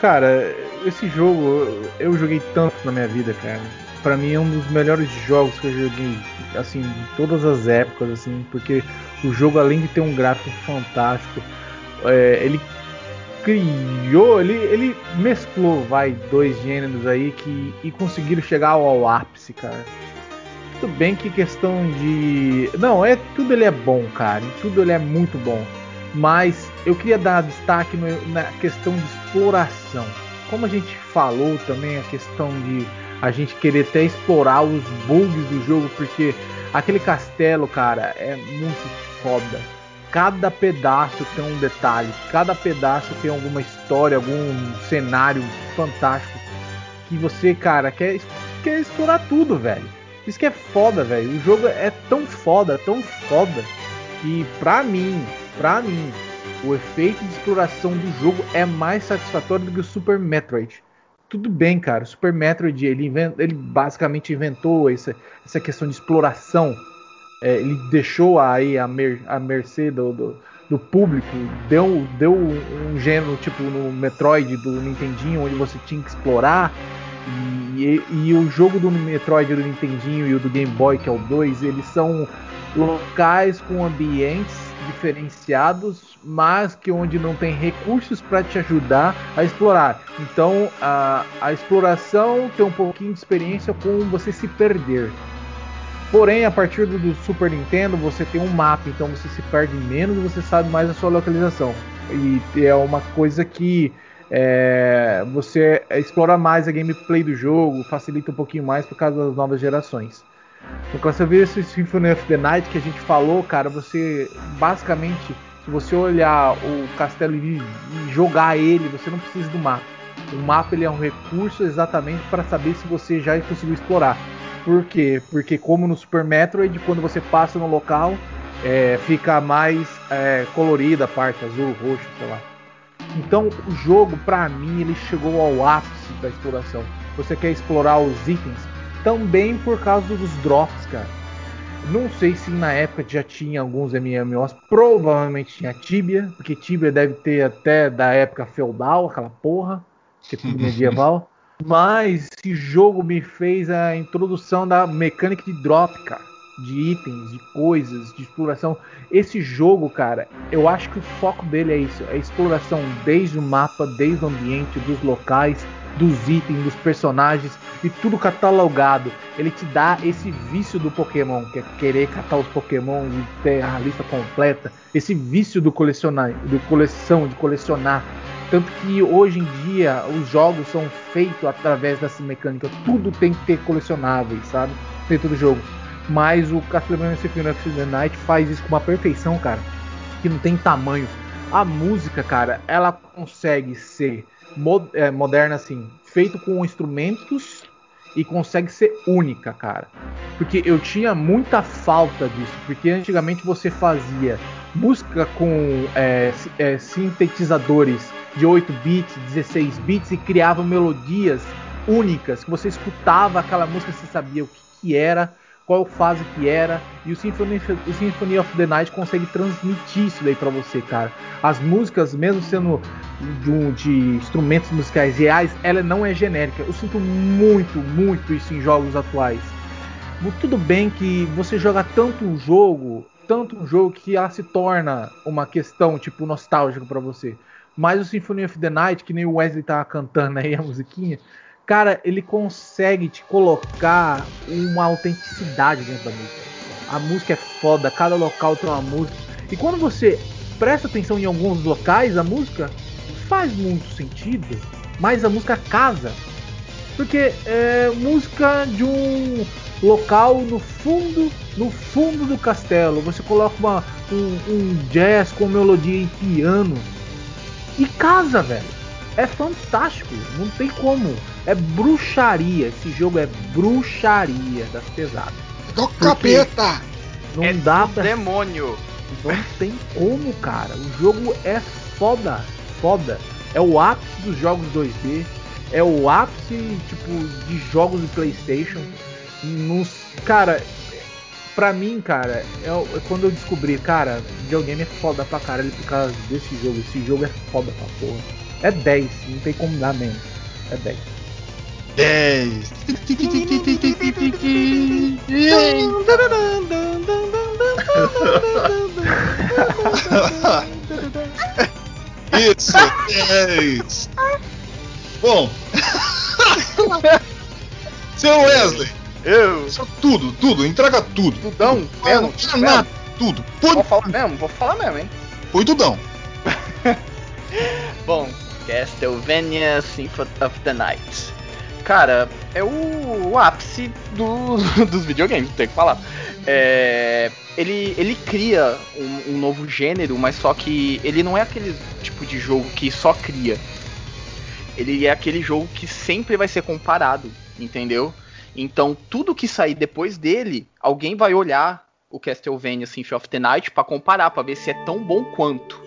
Cara, esse jogo eu joguei tanto na minha vida, cara. Para mim é um dos melhores jogos que eu joguei, assim, de todas as épocas, assim, porque o jogo além de ter um gráfico fantástico, é, ele criou, ele, ele mesclou, vai, dois gêneros aí que e conseguiram chegar ao, ápice, cara. Tudo bem que questão de, não, é tudo ele é bom, cara, tudo ele é muito bom, mas eu queria dar destaque no, na questão de exploração. Como a gente falou também a questão de a gente querer até explorar os bugs do jogo, porque aquele castelo, cara, é muito foda cada pedaço tem um detalhe, cada pedaço tem alguma história, algum cenário fantástico que você, cara, quer, quer explorar tudo, velho. Isso que é foda, velho. O jogo é tão foda, tão foda, que pra mim, pra mim, o efeito de exploração do jogo é mais satisfatório do que o Super Metroid. Tudo bem, cara. O Super Metroid ele, invent, ele basicamente inventou essa, essa questão de exploração é, ele deixou aí a, mer, a mercê do, do, do, público, deu, deu um gênero tipo no Metroid do Nintendinho, onde você tinha que explorar. E, e, e o jogo do Metroid do Nintendinho e o do Game Boy, que é o 2, eles são locais com ambientes diferenciados, mas que onde não tem recursos para te ajudar a explorar. Então a, a exploração tem um pouquinho de experiência com você se perder. Porém, a partir do, do, Super Nintendo, você tem um mapa, então você se perde menos e você sabe mais a sua localização. E é uma coisa que é, você explora mais a gameplay do jogo, facilita um pouquinho mais por causa das novas gerações. No Castlevania Symphony of the Night que a gente falou, cara, você basicamente, se você olhar o castelo e jogar ele, você não precisa do mapa. O mapa ele é um recurso exatamente para saber se você já conseguiu explorar. Por quê? Porque como no Super Metroid, quando você passa no local, é, fica mais é, colorida a parte azul, roxo, sei lá. Então o jogo, para mim, ele chegou ao ápice da exploração. Você quer explorar os itens também por causa dos drops, cara. Não sei se na época já tinha alguns MMOs, provavelmente tinha Tibia, porque Tibia deve ter até da época feudal, aquela porra, que é tudo medieval. Mas esse jogo me fez a introdução da mecânica de drop, cara. De itens, de coisas, de exploração. Esse jogo, cara, eu acho que o foco dele é isso: é exploração desde o mapa, desde o ambiente, dos locais, dos itens, dos personagens e tudo catalogado. Ele te dá esse vício do Pokémon, que é querer catar os Pokémon e ter a lista completa. Esse vício do colecionar, do coleção, de colecionar tanto que hoje em dia os jogos são feitos através dessa mecânica. Tudo tem que ter colecionáveis, sabe? Dentro do jogo. Mas o Castlevania Symphony of the Night faz isso com uma perfeição, cara. Que não tem tamanho. A música, cara, ela consegue ser é, moderna assim, feito com instrumentos e consegue ser única, cara. Porque eu tinha muita falta disso, porque antigamente você fazia música com é, é, sintetizadores de 8 bits, 16 bits e criava melodias únicas que você escutava aquela música, você sabia o que, que era, qual fase que era, e o Symphony, o Symphony of the Night consegue transmitir isso daí para você, cara. As músicas, mesmo sendo de, de, instrumentos musicais reais, ela não é genérica. Eu sinto muito, muito isso em jogos atuais. Tudo bem que você joga tanto um jogo, tanto um jogo que ela se torna uma questão tipo nostálgica para você. Mas o Symphony of the Night, que nem o Wesley tava cantando aí a (laughs) musiquinha, cara, ele consegue te colocar uma autenticidade dentro da música. A música é foda, cada local tem uma música. E quando você presta atenção em alguns locais, a música faz muito sentido, mas a música casa. Porque é música de um local no fundo, no fundo do castelo. Você coloca uma, um, um jazz com melodia em piano e casa, velho. É fantástico, não tem como. É bruxaria. Esse jogo é bruxaria das pesadas. Do capeta! Não é dá pra. demônio. Não tem como, cara. O jogo é foda, foda. É o ápice dos jogos 2D. É o ápice, tipo, de jogos de Playstation. Nos, cara, pra mim, cara, é, é quando eu descobri, cara, videogame é foda pra caralho por causa desse jogo. Esse jogo é foda pra porra. É 10, não tem como dar menos. É 10. 10. Isso, 10. Bom. Seu Wesley, Eu. só tudo, tudo, entrega tudo. Tudão, Ah, mesmo, não mesmo. nada, tudo. Põe, Vou falar mesmo, vou falar mesmo, hein? põe tudão. (laughs) Bom, Castlevania Symphony of the Night. Cara, é o, o ápice do- (laughs) dos videogames, tem que falar. É, ele, ele cria um, um novo gênero, mas só que ele não é aquele tipo de jogo que só cria. Ele é aquele jogo que sempre vai ser comparado, entendeu? Então, tudo que sair depois dele, alguém vai olhar o Castlevania Symphony of the Night pra comparar, pra ver se é tão bom quanto.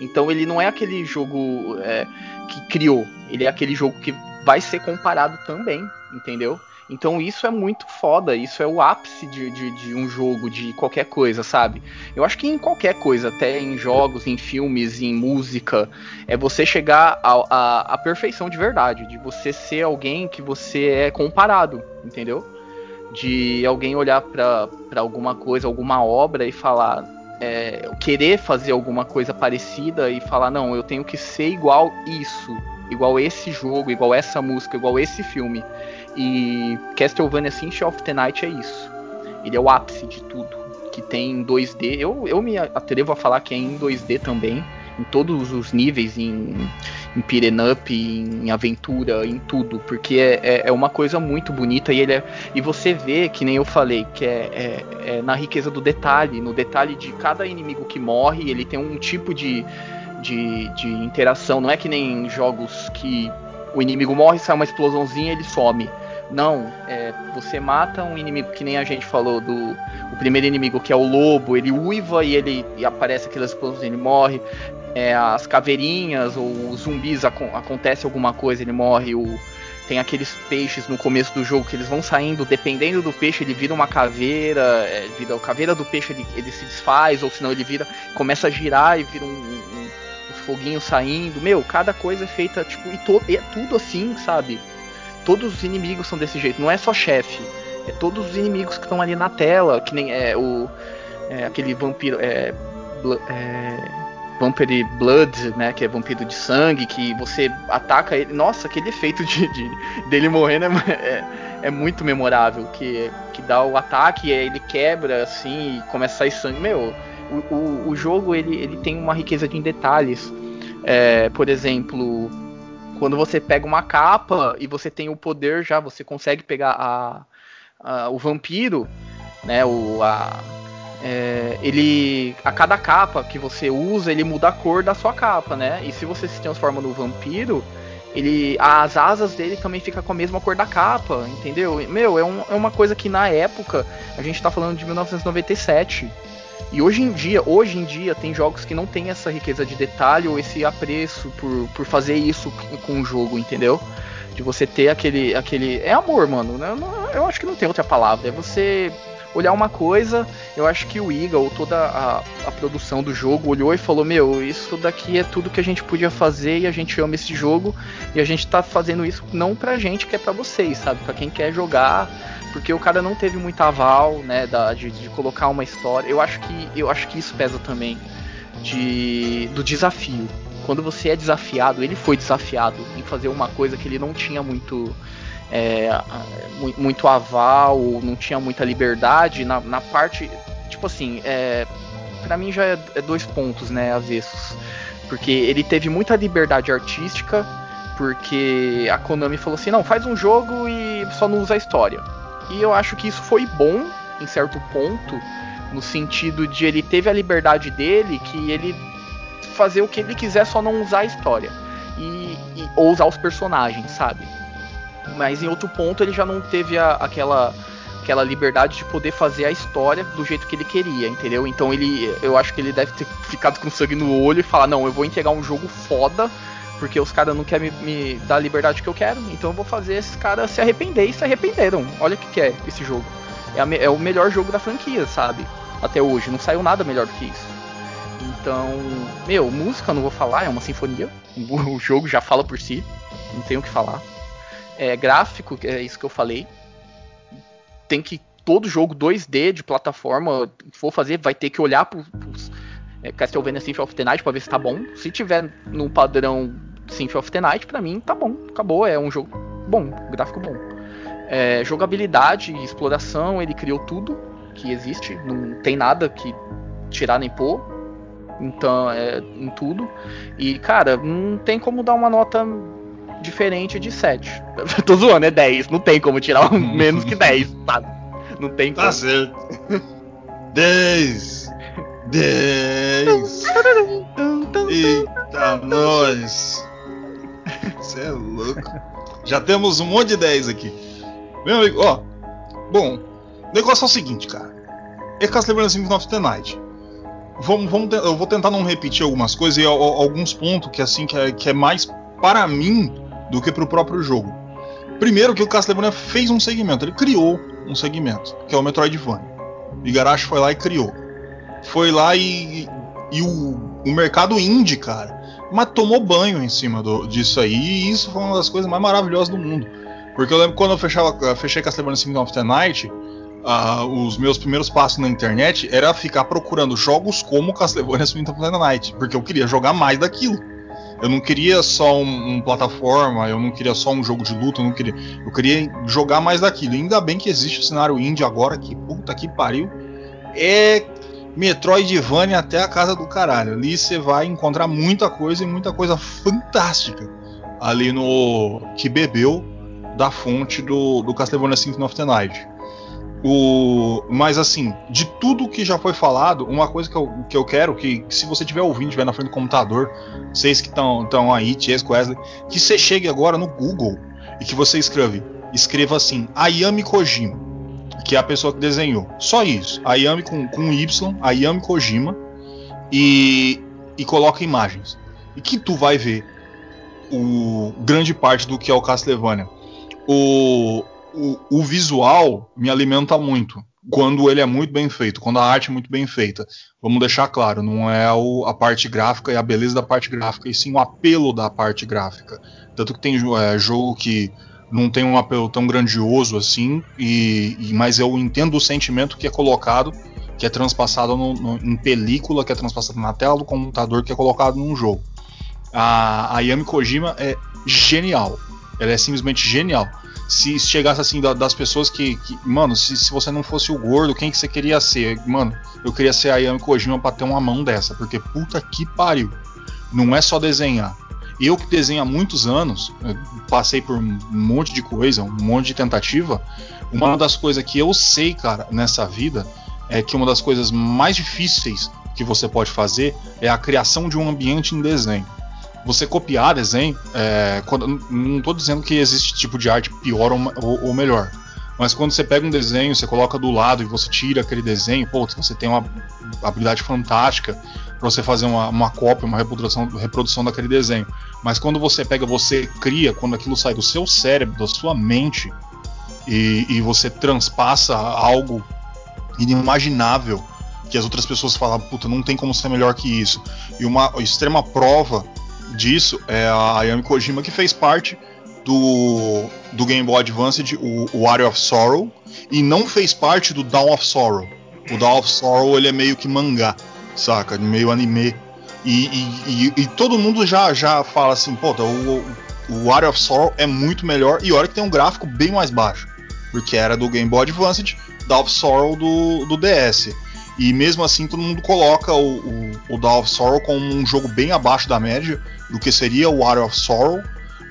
Então ele não é aquele jogo é, que criou, ele é aquele jogo que vai ser comparado também, entendeu? Então isso é muito foda, isso é o ápice de, de, de um jogo, de qualquer coisa, sabe? Eu acho que em qualquer coisa, até em jogos, em filmes, em música, é você chegar à- perfeição de verdade, de você ser alguém que você é comparado, entendeu? De alguém olhar pra alguma coisa, alguma obra e falar, é, querer fazer alguma coisa parecida e falar, não, eu tenho que ser igual isso, igual esse jogo, igual essa música, igual esse filme. E Castlevania Symphony of the Night é isso. Ele é o ápice de tudo. Que tem em 2D. Eu, eu me atrevo a falar que é em 2D também. Em todos os níveis, em, em up, em aventura, em tudo. Porque é, é, é uma coisa muito bonita e ele é, e você vê, que nem eu falei, que é, é- é na riqueza do detalhe, no detalhe de cada inimigo que morre, ele tem um tipo de, de, de interação. Não é que nem em jogos que o inimigo morre, sai uma explosãozinha ele some. Não, é, você mata um inimigo que nem a gente falou do o primeiro inimigo que é o lobo, ele uiva e ele e aparece aquelas explosões, ele morre. É, as caveirinhas ou os zumbis acon- acontece alguma coisa, ele morre. O, tem aqueles peixes no começo do jogo que eles vão saindo, dependendo do peixe, ele vira uma caveira, é, vira a caveira do peixe ele, ele se desfaz, ou senão ele vira, começa a girar e vira um, um, foguinhos saindo. Meu, cada coisa é feita, tipo, e, e é tudo assim, sabe? Todos os inimigos são desse jeito, não é só chefe, é todos os inimigos que estão ali na tela, que nem é o. é, aquele vampiro. É, é, Vampire Blood, né? Que é vampiro de sangue, que você ataca ele. Nossa, aquele efeito de, de- dele morrendo é, (laughs) é, é muito memorável. Que, que dá o ataque, e ele quebra assim e começa a sair sangue. Meu, o, o, o jogo ele, ele tem uma riqueza de detalhes. É, por exemplo, quando você pega uma capa e você tem o poder já, você consegue pegar a, a- o vampiro, né? O, a, é, ele a cada capa que você usa ele muda a cor da sua capa, né? E se você se transforma no vampiro, ele as asas dele também fica com a mesma cor da capa, entendeu? Meu, é, um- é uma coisa que na época a gente tá falando de 1997. E hoje em dia, hoje em dia tem jogos que não tem essa riqueza de detalhe ou esse apreço por, por fazer isso com- com o jogo, entendeu? De você ter aquele aquele é amor, mano. né? Eu, não- eu acho que não tem outra palavra. É você olhar uma coisa, eu acho que o ou toda a, a produção do jogo olhou e falou: Meu, isso daqui é tudo que a gente podia fazer e a gente ama esse jogo e a gente tá fazendo isso não pra gente, que é pra vocês, sabe? Pra quem quer jogar, porque o cara não teve muito aval, né, da, de, de colocar uma história. Eu acho que eu acho que isso pesa também de do desafio. quando você é desafiado, ele foi desafiado em fazer uma coisa que ele não tinha muito é, muito aval, não tinha muita liberdade na, na parte, tipo assim, é, para mim já é, é, dois pontos, né, avessos, porque ele teve muita liberdade artística, porque a Konami falou assim, não, faz um jogo e só não usa a história. E eu acho que isso foi bom em certo ponto, no sentido de ele teve a liberdade dele, que ele fazer o que ele quiser, só não usar a história. E, e, ou usar os personagens, sabe? Mas em outro ponto ele já não teve a, aquela aquela liberdade de poder fazer a história do jeito que ele queria, entendeu? Então ele, eu acho que ele deve ter ficado com sangue no olho e falar, não, eu vou entregar um jogo foda, porque os caras não querem me, me, dar a liberdade que eu quero, então eu vou fazer esses caras se arrepender e se arrependeram. Olha o que, que é esse jogo. É, a, é o melhor jogo da franquia, sabe? Até hoje, não saiu nada melhor do que isso. Então, meu, música não vou falar, é uma sinfonia. O jogo já fala por si, não tenho o que falar. É gráfico, é isso que eu falei. Tem que todo jogo 2D de plataforma for fazer, vai ter que olhar para os é, Castlevania Symphony of the Night para ver se tá bom. Se tiver no padrão Symphony of the Night, para mim tá bom, acabou, é um jogo bom, gráfico bom. É, jogabilidade exploração, ele criou tudo que existe, não tem nada que tirar nem pôr. Então, é em tudo. E, cara, não tem como dar uma nota diferente de 7. (laughs) Tô zoando, é 10. Não tem como tirar (laughs) menos que 10, sabe? Não tem tá como. Tá certo. 10. 10. Eita, nós. Você é louco. Já temos um monte de 10 aqui. Meu amigo, ó. Bom, o negócio é o seguinte, cara. É Castlevania Symphony of the Night. Vamos, vamos, eu vou tentar não repetir algumas coisas e alguns pontos que assim que é, que é mais para mim do que para o próprio jogo. Primeiro que o Castlevania fez um segmento, ele criou um segmento, que é o Metroidvania. Igarashi foi lá e criou. Foi lá e, e o, o mercado indie, cara, mas tomou banho em cima do, disso aí, e isso foi uma das coisas mais maravilhosas do mundo. Porque eu lembro quando eu fechava, fechei Castlevania Symphony of the Night, uh, os meus primeiros passos na internet era ficar procurando jogos como Castlevania Symphony of the Night, porque eu queria jogar mais daquilo. Eu não queria só um, um, plataforma, eu não queria só um jogo de luta, eu não queria. Eu queria jogar mais daquilo. E ainda bem que existe o cenário indie agora, que puta que pariu. É Metroidvania até a casa do caralho. Ali você vai encontrar muita coisa e muita coisa fantástica. Ali no. que bebeu da fonte do, do Castlevania Symphony of the Night. O, mas assim, de tudo que já foi falado, uma coisa que eu, que eu quero, que, que se você tiver ouvindo, estiver na frente do computador, vocês que estão aí, Tiesco Wesley, que você chegue agora no Google e que você escreve, escreva assim, Ayami Kojima, que é a pessoa que desenhou. Só isso. Ayami com, com Y, Ayami Kojima, e, e coloca imagens. E que tu vai ver o grande parte do que é o Castlevania. O, o, o visual me alimenta muito quando ele é muito bem feito, quando a arte é muito bem feita. Vamos deixar claro, não é o, a parte gráfica e a beleza da parte gráfica, e sim o apelo da parte gráfica. Tanto que tem é, jogo que não tem um apelo tão grandioso assim, e, e, mas eu entendo o sentimento que é colocado, que é transpassado no, no, em película, que é transpassado na tela do computador, que é colocado num jogo. A, a Yami Kojima é genial. Ela é simplesmente genial se chegasse assim das pessoas que, que mano, se, se, você não fosse o gordo, quem que você queria ser? Mano, eu queria ser a Yami Kojima pra ter uma mão dessa, porque puta que pariu. Não é só desenhar. Eu que desenho há muitos anos, passei por um monte de coisa, um monte de tentativa. Uma das coisas que eu sei, cara, nessa vida é que uma das coisas mais difíceis que você pode fazer é a criação de um ambiente em desenho você copiar desenho, é, quando, não estou dizendo que existe tipo de arte pior ou, ou, ou, melhor, mas quando você pega um desenho, você coloca do lado e você tira aquele desenho, pô, você tem uma habilidade fantástica para você fazer uma, uma, cópia, uma reprodução, reprodução daquele desenho. Mas quando você pega, você cria, quando aquilo sai do seu cérebro, da sua mente, e, e você transpassa algo inimaginável que as outras pessoas falam, puta, não tem como ser melhor que isso. E uma extrema prova disso é a Ayami Kojima que fez parte do, do Game Boy Advance, o, o Area of Sorrow, e não fez parte do Dawn of Sorrow. O Dawn of Sorrow ele é meio que mangá, saca? Meio anime. E, e, e, e todo mundo já, já fala assim, pô, o, o Water of Sorrow é muito melhor e olha que tem um gráfico bem mais baixo, porque era do Game Boy Advance, Dawn of Sorrow do, do DS. E mesmo assim todo mundo coloca o, o, o Dawn of Sorrow como um jogo bem abaixo da média do que seria o Water of Sorrow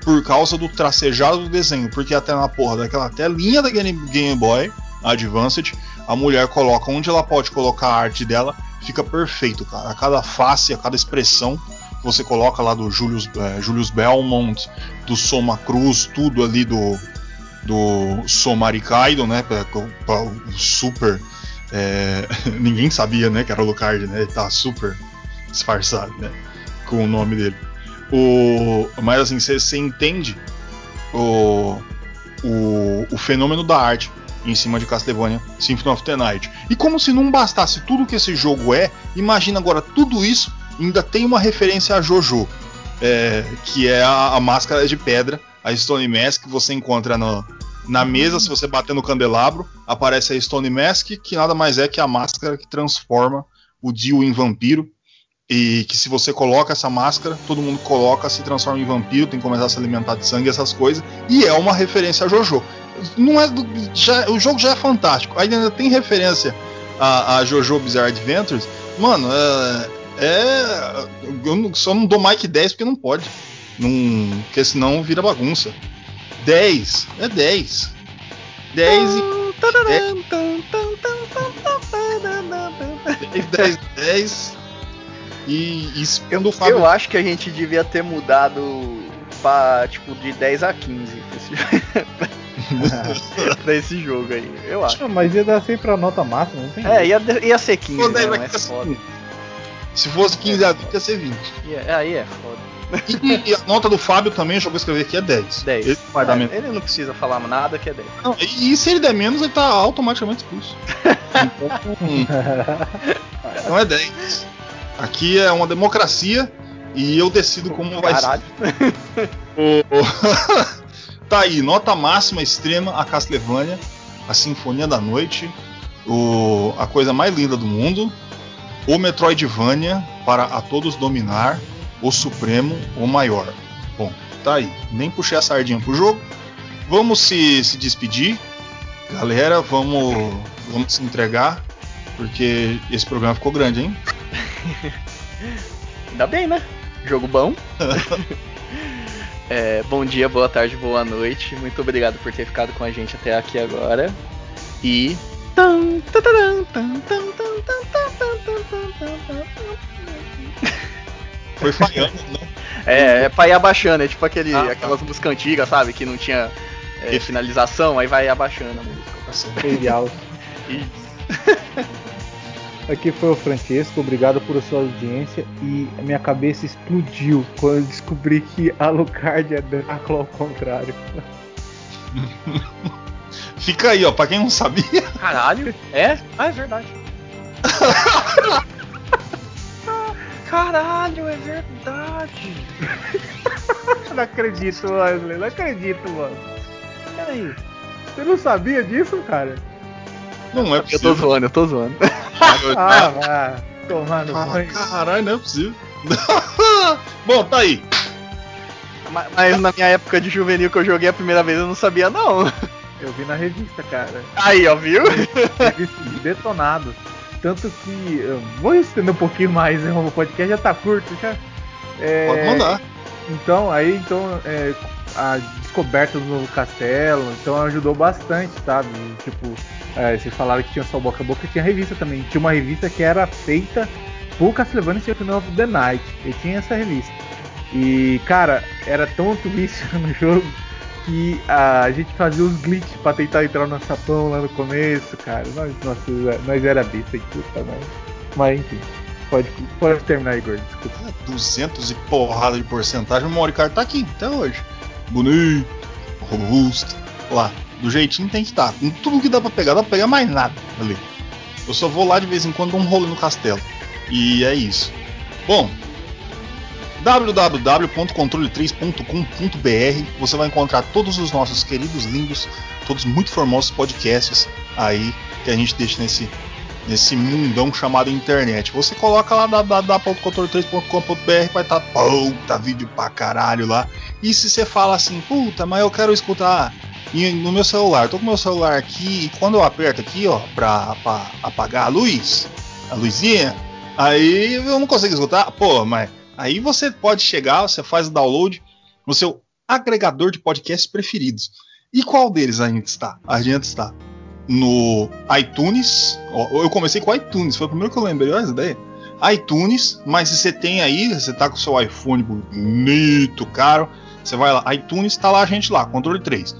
por causa do tracejado do desenho, porque até na porra daquela telinha da Game, Boy Advanced, a mulher coloca onde ela pode colocar a arte dela, fica perfeito, cara. A cada face, a cada expressão que você coloca lá do Julius, é, Julius Belmont, do Soma Cruz, tudo ali do do né, pra, pra, o super é, (laughs) ninguém sabia, né, que era o Lucard, né? Ele tá super disfarçado, né, com o nome dele. O, mas assim, você entende o, o, o fenômeno da arte em cima de Castlevania Symphony of the Night. E como se não bastasse tudo que esse jogo é, imagina agora tudo isso ainda tem uma referência a JoJo, é, que é a, a, máscara de pedra, a Stone Mask que você encontra no, na mesa, se você bater no candelabro, aparece a Stone Mask, que nada mais é que a máscara que transforma o Dio em vampiro. E que se você coloca essa máscara, todo mundo coloca, se transforma em vampiro, tem que começar a se alimentar de sangue, essas coisas. E é uma referência a JoJo não é do, já, o jogo já é fantástico. Ainda tem referência a, a JoJo Bizarre Adventures. Mano, é, é eu só não dou Mike 10 porque não pode. Não, porque senão vira bagunça. 10, é 10. 10 e 10, 10 e, e eu, Fábio... eu acho que a gente devia ter mudado pra, tipo de 10 a 15 (laughs) (laughs) pra esse jogo aí, eu acho. Não, mas ia dar sempre a nota máxima, não tem É, ia, ia ser 15, Pô, né, mas é foda. Se fosse 15 a 20, ia ser 20. Yeah, aí é foda. E, e, a nota do Fábio também, eu escrever aqui, é 10. 10. Ele, vai dar é, ele não precisa falar nada que é 10. Não, e, e, se ele der menos, ele tá automaticamente expulso. (laughs) então, hum. então é 10. Aqui é uma democracia e eu decido como Caralho. vai ser. (laughs) o, (laughs) Tá aí, nota máxima extrema a Castlevania, a Sinfonia da Noite, o, a coisa mais linda do mundo, o Metroidvania para a todos dominar, o Supremo, o maior. Bom, tá aí. Nem puxei a sardinha pro jogo. Vamos se, se despedir. Galera, vamos, vamos se entregar. Porque esse programa ficou grande, hein? Ainda bem, né? Jogo bom. É, bom dia, boa tarde, boa noite. Muito obrigado por ter ficado com a gente até aqui agora. E. Foi falhando, né? É, é pra ir abaixando, é tipo aquele, ah, aquelas tá. músicas antigas, sabe? Que não tinha é, finalização, aí vai abaixando a música. Genial. Isso. (laughs) Aqui foi o Francesco, obrigado por sua audiência e a minha cabeça explodiu quando eu descobri que Alucard é Drácula ao contrário. (laughs) Fica aí, ó, pra quem não sabia. Caralho, é? Ah, é verdade. (laughs) Caralho, é verdade. não acredito, Wesley, não acredito, mano. Peraí, você não sabia disso, cara? Não é possível. Eu tô zoando, eu tô zoando. ah, vá. Tomando ah, Caralho, não é possível. (laughs) Bom, tá aí. Mas, mas, na minha época de juvenil que eu joguei a primeira vez eu não sabia não. Eu vi na revista, cara. Aí, ó, viu? Revista detonado. Tanto que. vou estender um pouquinho mais, né? O podcast já tá curto já. É, Pode mandar. Então, aí, então, é, a descoberta do novo castelo, então ajudou bastante, sabe? Tipo, é, vocês falaram que tinha só boca a boca, tinha revista também. Tinha uma revista que era feita por Castlevania Symphony of the Night. E tinha essa revista. E, cara, era tão vício (laughs) no jogo que a gente fazia os glitches pra tentar entrar no sapão lá no começo, cara. Nós, nós era besta e tá? Mas, mas enfim. Pode, pode terminar Gordo. Desculpa. 200 e porrada de porcentagem. O Moricard tá aqui até hoje. Bonito, robusto. Lá, do jeitinho tem que estar. Tá. Tudo que dá pra pegar, dá pra pegar mais nada ali. Eu só vou lá de vez em quando dar um rolo no castelo. E é isso. Bom, www.controle3.com.br você vai encontrar todos os nossos queridos, lindos, todos muito formosos podcasts aí que a gente deixa nesse nesse mundão chamado internet. Você coloca lá www.controle3.com.br vai estar tá, puta vídeo pra caralho lá. E se você fala assim, puta, mas eu quero escutar no meu celular, tô com meu celular aqui e quando eu aperto aqui, ó, pra, pra apagar a luz, a luzinha, aí eu não consigo escutar. Pô, mas aí você pode chegar, você faz o download no seu agregador de podcasts preferidos. E qual deles a gente está? A gente está no iTunes. Eu comecei com iTunes, foi o primeiro que eu lembrei, olha essa ideia. iTunes, mas se você tem aí, você tá com o seu iPhone bonito, caro, você vai lá, iTunes, tá lá a gente lá, controle 3.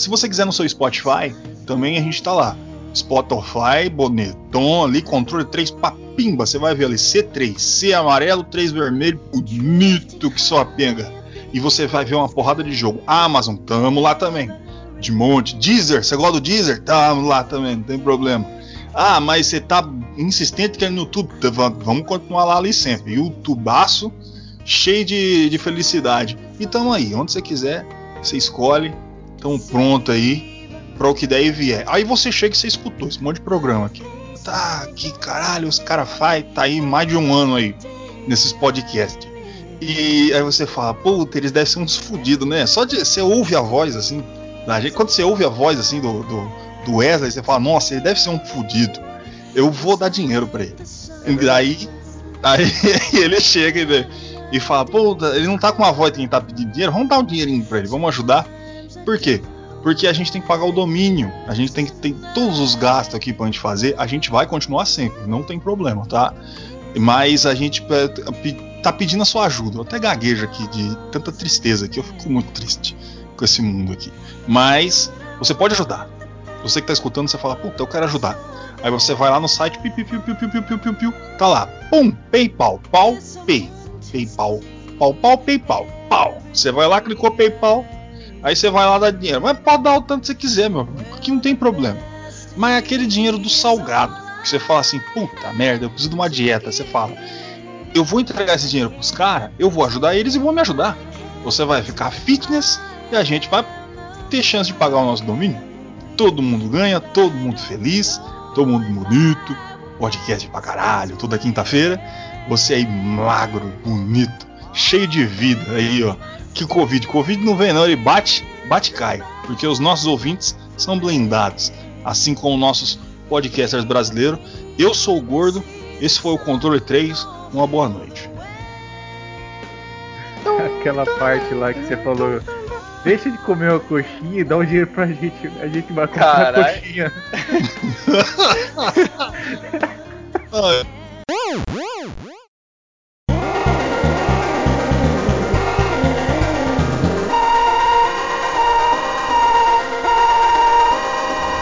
Se você quiser no seu Spotify, também a gente tá lá. Spotify, bonetão ali, controle 3 papimba, você vai ver ali C3, C amarelo, 3 vermelho, bonito que só a penga. E você vai ver uma porrada de jogo. Amazon, tamo lá também de monte. Deezer, você gosta do Deezer? Tá lá também, não tem problema. Ah, mas você tá insistente que é no YouTube. Vamos continuar lá ali sempre. YouTubeaço, cheio de, de felicidade. E tamo aí, onde você quiser, você escolhe. Tamo pronto aí para o que der e vier. Aí você chega e você escutou esse monte de programa aqui. Tá, que caralho os caras faz, tá aí mais de um ano aí nesses podcasts. E aí você fala, puta, eles devem ser uns fodidos, né? Só de você ouve a voz assim, Gente, quando você ouve a voz assim do, do, do, Wesley, você fala, nossa, ele deve ser um fudido. Eu vou dar dinheiro para ele. É daí aí (laughs) ele chega e, e fala, pô, ele não tá com uma voz de quem tá pedindo dinheiro, vamos dar um dinheirinho pra ele, vamos ajudar. Por quê? Porque a gente tem que pagar o domínio, a gente tem que ter todos os gastos aqui pra gente fazer, a gente vai continuar sempre, não tem problema, tá? Mas a gente tá pedindo a sua ajuda. Eu até gaguejo aqui de tanta tristeza que eu fico muito triste com esse mundo aqui. Mas você pode ajudar. Você que está escutando, você fala, puta, eu quero ajudar. Aí você vai lá no site, piu, piu, piu, piu, piu, piu, piu, piu, tá lá, pum, PayPal, pau, pay, PayPal, pau, pau, PayPal, pau. Você vai lá, clicou PayPal, aí você vai lá dar dinheiro. Mas pode dar o tanto que você quiser, meu aqui não tem problema. Mas é aquele dinheiro do salgado, que você fala assim, puta merda, eu preciso de uma dieta. Você fala, eu vou entregar esse dinheiro pros caras, eu vou ajudar eles e vou me ajudar. Você vai ficar fitness e a gente vai ter chance de pagar o nosso domínio. Todo mundo ganha, todo mundo feliz, todo mundo bonito, podcast pra caralho, toda quinta-feira. Você aí magro, bonito, cheio de vida aí, ó. Que Covid? Covid não vem não, ele bate, bate e cai. Porque os nossos ouvintes são blindados. Assim como nossos podcasters brasileiros. Eu sou o Gordo, esse foi o Controle 3. Uma boa noite. (laughs) Aquela parte lá que você falou Deixa de comer uma coxinha e dá um dinheiro pra gente. A gente vai comprar uma coxinha. (laughs) (laughs)